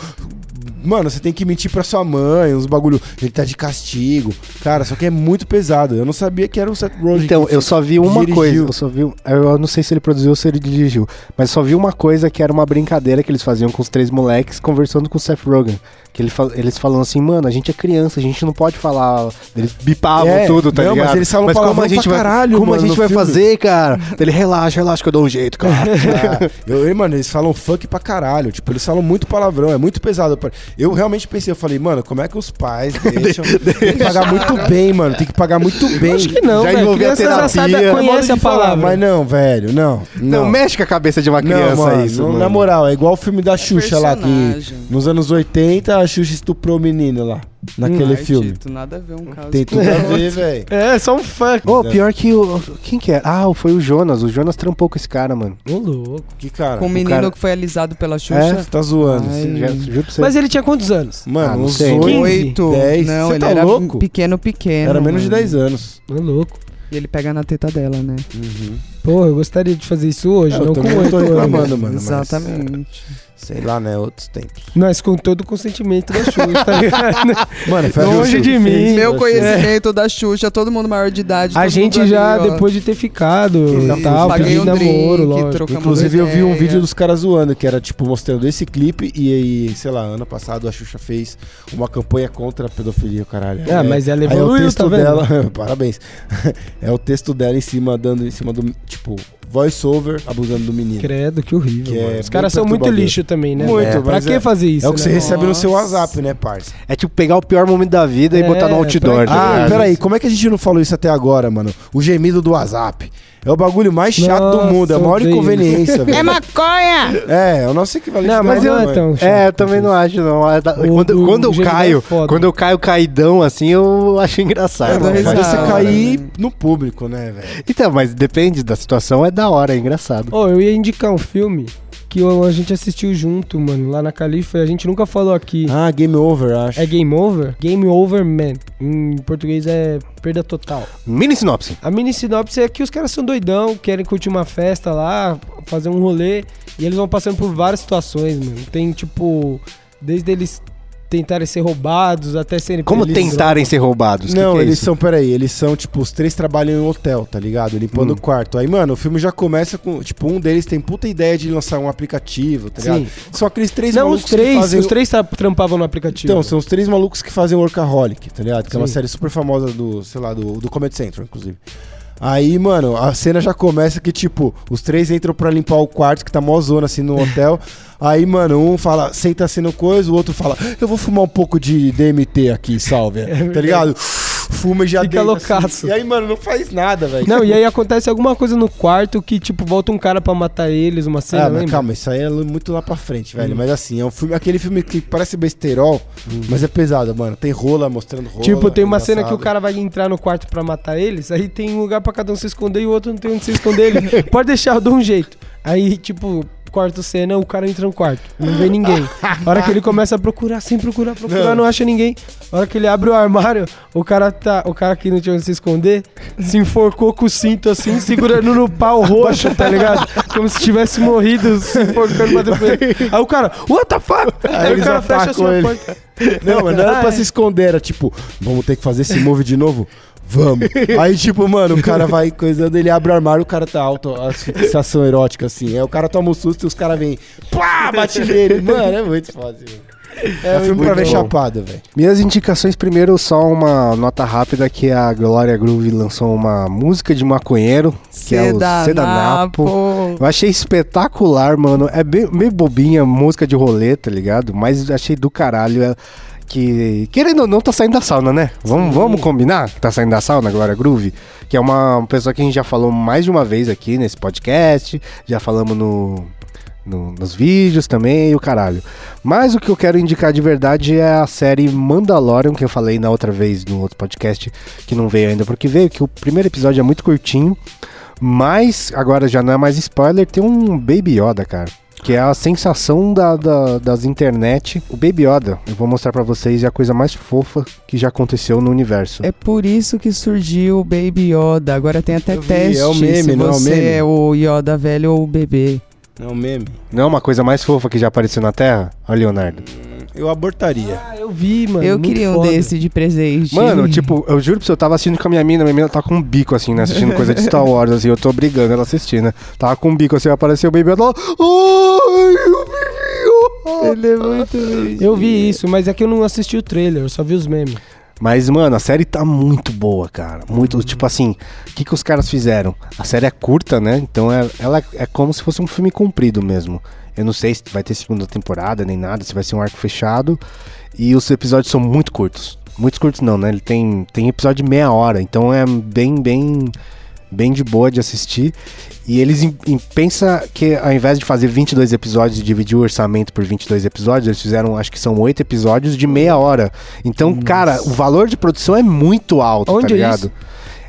Mano, você tem que mentir pra sua mãe, uns bagulho. Ele tá de castigo. Cara, só que é muito pesado. Eu não sabia que era o Seth Rogen. Então, eu só vi uma dirigiu. coisa. Eu só vi. Eu não sei se ele produziu ou se ele dirigiu. Mas só vi uma coisa que era uma brincadeira que eles faziam com os três moleques conversando com o Seth Rogen. Que ele eles falam assim, mano, a gente é criança, a gente não pode falar. Eles bipavam É, tudo, tá não, mas ligado? eles falam como palavrão a gente pra vai, caralho, Como a mano, gente no vai filme. fazer, cara? Ele relaxa, relaxa que eu dou um jeito, cara. Eu, eu, mano, eles falam funk pra caralho. Tipo, eles falam muito palavrão, é muito pesado. Eu realmente pensei, eu falei, mano, como é que os pais deixam. tem que pagar muito bem, mano. Tem que pagar muito bem. Acho que não, Já velho. envolveu a Criança já sabe, terapia. conhece a falar, palavra. Mas não, velho, não. Não, Não, mexe com a cabeça de uma criança não, mano, isso. não, mano. Na moral, é igual o filme da Xuxa lá, que nos anos 80 a Xuxa estuprou o menino lá, naquele filme. Nada a ver um caso. Tem tudo a ver, velho. É, só um funk. Ô, pior que o. Quem que é? Ah, foi o Jonas. O Jonas trampou com esse cara, mano. Ô, louco. Que cara. Com o menino cara- que foi alisado pela É? Xuxa. Você tá zoando. Ai. Já, juro pra você. Mas ele tinha quantos anos? Mano, Ah, não uns sei. oito, 15, Oito. 10. Não, Você ele tá era louco? pequeno, pequeno. Era menos de mano. 10 anos. Ô, louco. E ele pega na teta dela, né? Pô, eu gostaria de fazer isso hoje, É, eu não com tô anos. reclamando, mano. mas, Exatamente. Sei lá, né? Outros tempos. Mas com todo o consentimento da Xuxa, tá ligado? Mano, foi Longe de mim. fez, Meu eu conhecimento da Xuxa, todo mundo maior de idade. A gente já, ali, depois de ter ficado e tal, paguei pedindo um namoro, lógico. Inclusive, eu vi um vídeo dos caras zoando, que era, tipo, mostrando esse clipe e aí, sei lá, ano passado a Xuxa fez uma campanha contra a pedofilia, caralho. Ah, mas ela aí é o evoluiu, texto tá vendo? dela, parabéns. é o texto dela em cima, dando em cima do, tipo, voice over, abusando do menino. Credo, que horrível. Que é mano. Os caras são muito lixo também, né? Muito, velho? Pra que é- fazer isso? É o que você né? recebe no seu Nossa. WhatsApp, né, parça? É tipo pegar o pior momento da vida e É, botar no outdoor. pra tá Ah, ligado? peraí, como é que a gente não falou isso até agora, mano? O gemido do WhatsApp. É o bagulho mais chato Nossa, do mundo, é a maior inconveniência, velho. maconha! É, é o nosso equivalente Não, mas não é maconha. tão chato É, eu também não acho, não. É da- O Quando, do- quando o eu gemido caio, é quando eu caio caidão assim, eu acho É, engraçado. dou foda risada, você cair né? no público, né, velho? Então, mas depende da situação, é da hora, é engraçado. Ô, eu ia indicar um filme que a gente assistiu junto, mano, lá na Califa. A gente nunca falou aqui. Ah, game over, acho. É Game Over? Game Over Man. Em português é perda total. Mini sinopse. A mini sinopse é que os caras são doidão, querem curtir uma festa lá, fazer um rolê, e eles vão passando por várias situações, mano. Tem, tipo, desde eles tentarem ser roubados até serem Como eles- tentarem ser roubados? Que Não, que é eles isso? são, peraí, eles são, tipo, os três trabalham em um hotel, tá ligado? Limpando Hum. o quarto. Aí, mano, o filme já começa com, tipo, um deles tem puta ideia de lançar um aplicativo, tá ligado? Sim. São aqueles três Não, os malucos que três, fazem... os três tra- trampavam no aplicativo. Então, são os três malucos que fazem Workaholic, tá ligado? Que é uma Sim. série super famosa do, sei lá, do, do Comedy Central, inclusive. Aí, mano, a cena já começa que, tipo, os três entram pra limpar o quarto, que tá mó zona, assim, no hotel. Aí, mano, um fala, senta assim no coisa, o outro fala, eu vou fumar um pouco de DMT aqui, salve. tá ligado? Fuma e já Fica deita, loucaço. assim. E aí, mano, não faz nada, velho. Não, e aí acontece alguma coisa no quarto que, tipo, volta um cara pra matar eles, uma cena, Ah, mas lembra? calma, isso aí é muito lá pra frente, velho. Hum. Mas assim, é um filme, aquele filme que parece besterol, mas é pesado, mano. Tem rola mostrando rola. Tipo, tem uma é cena que o engraçado. cara vai entrar no quarto pra matar eles, aí tem um lugar pra cada um se esconder e o outro não tem onde se esconder. Ele, pode deixar, eu dou um jeito. Aí, tipo, quarto cena, o cara entra no quarto, não vê ninguém. A hora que ele começa a procurar, sem procurar, procurar, não, acha ninguém. A hora que ele abre o armário, o cara tá, o cara que não tinha onde se esconder, se enforcou com o cinto assim, segurando no pau roxo, tá ligado? Como se tivesse morrido, se enforcando pra depois. Aí o cara, what the fuck? Aí, o eles cara fecha assim a ele. porta. Não, mas não era Ah, pra é. se esconder, era tipo, vamos ter que fazer esse move de novo? Vamos. Aí, tipo, mano, o cara vai coisando, ele abre o armário, o cara tá alto, asfixiação erótica, assim. Aí o cara toma um susto e os caras vêm, pá, bate nele. Mano, é muito foda. mano. É, filme pra muito ver bom. chapado, velho. Minhas indicações, primeiro, só uma nota rápida que a Glória Groove lançou uma música de maconheiro, que é o Sedanapo. Eu achei espetacular, mano. É bem, meio bobinha, música de rolê, tá ligado? Mas achei do caralho. é, que, querendo ou não, tá saindo da sauna, né? Vamos, vamos combinar que tá saindo da sauna, Glória Groove? Que é uma pessoa que a gente já falou mais de uma vez aqui nesse podcast. Já falamos no, no- nos vídeos também e o caralho. Mas o que eu quero indicar de verdade é a série Mandalorian, que eu falei na outra vez no outro podcast, que não veio ainda porque veio, que o primeiro episódio é muito curtinho. Mas, agora já não é mais spoiler, tem um Baby Yoda, cara. Que é a sensação da, da- das internet. O Baby Yoda, eu vou mostrar pra vocês, é a coisa mais fofa que já aconteceu no universo. É por isso que surgiu o Baby Yoda. Agora tem até vi, teste é o meme, se não é o você meme? é o Yoda velho ou o bebê. É um meme. Não é uma coisa mais fofa que já apareceu na Terra? Olha, Leonardo. Eu abortaria. Ah, eu vi, mano. eu queria um foda. desse de presente. Mano, tipo, eu juro pra você, eu tava assistindo com a minha mina, minha mina tá com um bico assim, né? Assistindo coisa de Star Wars, assim, eu tô brigando ela assistir, né? Tava com um bico assim, apareceu o Baby ela... Ai, o Baby. Ele é muito Eu vi isso, mas é que eu não assisti o trailer, eu só vi os memes. Mas, mano, a série tá muito boa, cara. Muito, tipo assim, o que, que os caras fizeram? A série é curta, né? Então é, ela é como se fosse um filme comprido mesmo. Eu não sei se vai ter segunda temporada nem nada, se vai ser um arco fechado. E os episódios são muito curtos. Muito curtos não, né? Ele tem, tem episódio de meia hora, então é bem, bem, bem de boa de assistir. E eles em, em- pensa que ao invés de fazer 22 episódios e dividir o orçamento por 22 episódios, eles fizeram, acho que são 8 episódios de meia hora. Então, cara, o valor de produção é muito alto, Onde tá é ligado? isso?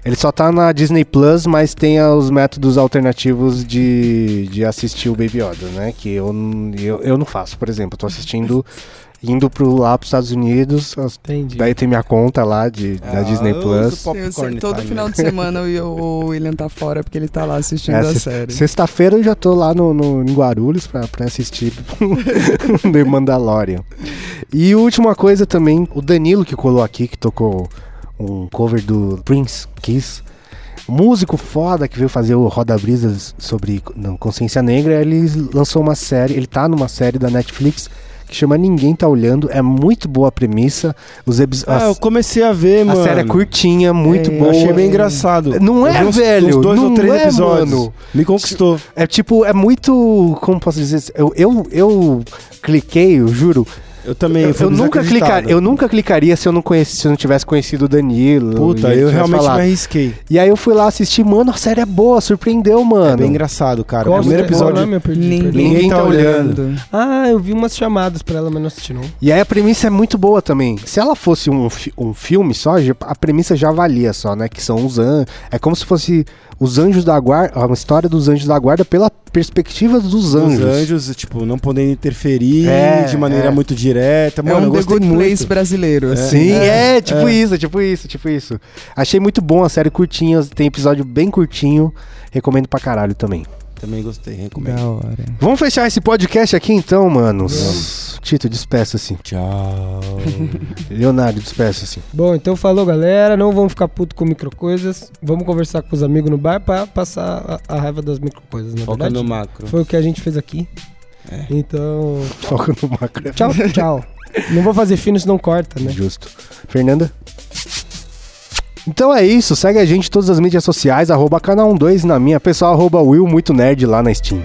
Ele só tá na Disney Plus, mas tem os métodos alternativos de, de assistir o Baby Yoda, né? Que eu, eu, eu não faço, por exemplo. Eu tô assistindo, indo pro, lá pros Estados Unidos, Entendi. daí tem minha conta lá de, da Ah, Disney eu uso Plus. Eu sei, popcorn todo time. final de semana o, o William tá fora porque ele tá lá assistindo É, a se- série. Sexta-feira eu já tô lá no, no, em Guarulhos pra, pra assistir The Mandalorian. E última coisa também, o Danilo que colou aqui, que tocou um cover do Prince Kiss. Músico foda que veio fazer o Roda Brisas sobre não, consciência negra, ele lançou uma série, ele tá numa série da Netflix que chama Ninguém Tá Olhando. É muito boa a premissa. Os ebis- Ah, eu comecei a ver, a mano. série é curtinha, muito É, boa. Eu achei bem engraçado. Não é, uns- velho, Uns dois não ou três é, episódios. mano. Me conquistou. É tipo, é muito. Como posso dizer? Eu, eu, eu cliquei, eu juro. Eu também. Eu, fui eu nunca clicar, eu nunca clicaria se eu não conhecesse, se eu não tivesse conhecido o Danilo. Puta, eu realmente falado. me arrisquei. E aí eu fui lá assistir, mano, a série é boa, surpreendeu, É mano. bem engraçado, cara. Qual o primeiro qual episódio. nome? Eu perdi, Ninguém, perdão. Ninguém tá olhando. Ah, eu vi umas chamadas pra ela, mas não assisti não. E aí a premissa é muito boa também. Se ela fosse um, um filme só, a premissa já valia só, né? Que são os anjos. É como se fosse os anjos da guarda, uma história dos anjos da guarda pela perspectiva dos anjos. Os anjos, tipo, não podendo interferir É, de maneira é. muito direta. É Mano, eu um The Good Place brasileiro. assim. Sim, é, tipo isso, tipo isso, tipo isso. Achei muito bom a série curtinha, tem episódio bem curtinho. Recomendo pra caralho também. Também gostei, recomendo. Da hora. Vamos fechar esse podcast aqui então, manos. Tito, despeça-se. Tchau. Leonardo, despeça-se. Bom, então falou, galera. Não vamos ficar puto com microcoisas. Vamos conversar com os amigos no bar pra passar a, a raiva das microcoisas, na Foca verdade. no macro. Foi o que a gente fez aqui. Então, Foca no macro. tchau, tchau. Não vou fazer fino, senão corta, né? Justo. Fernanda? Então é isso, segue a gente em todas as mídias sociais, arroba canal 12 na minha, pessoal, arroba Will Muito Nerd lá na Steam.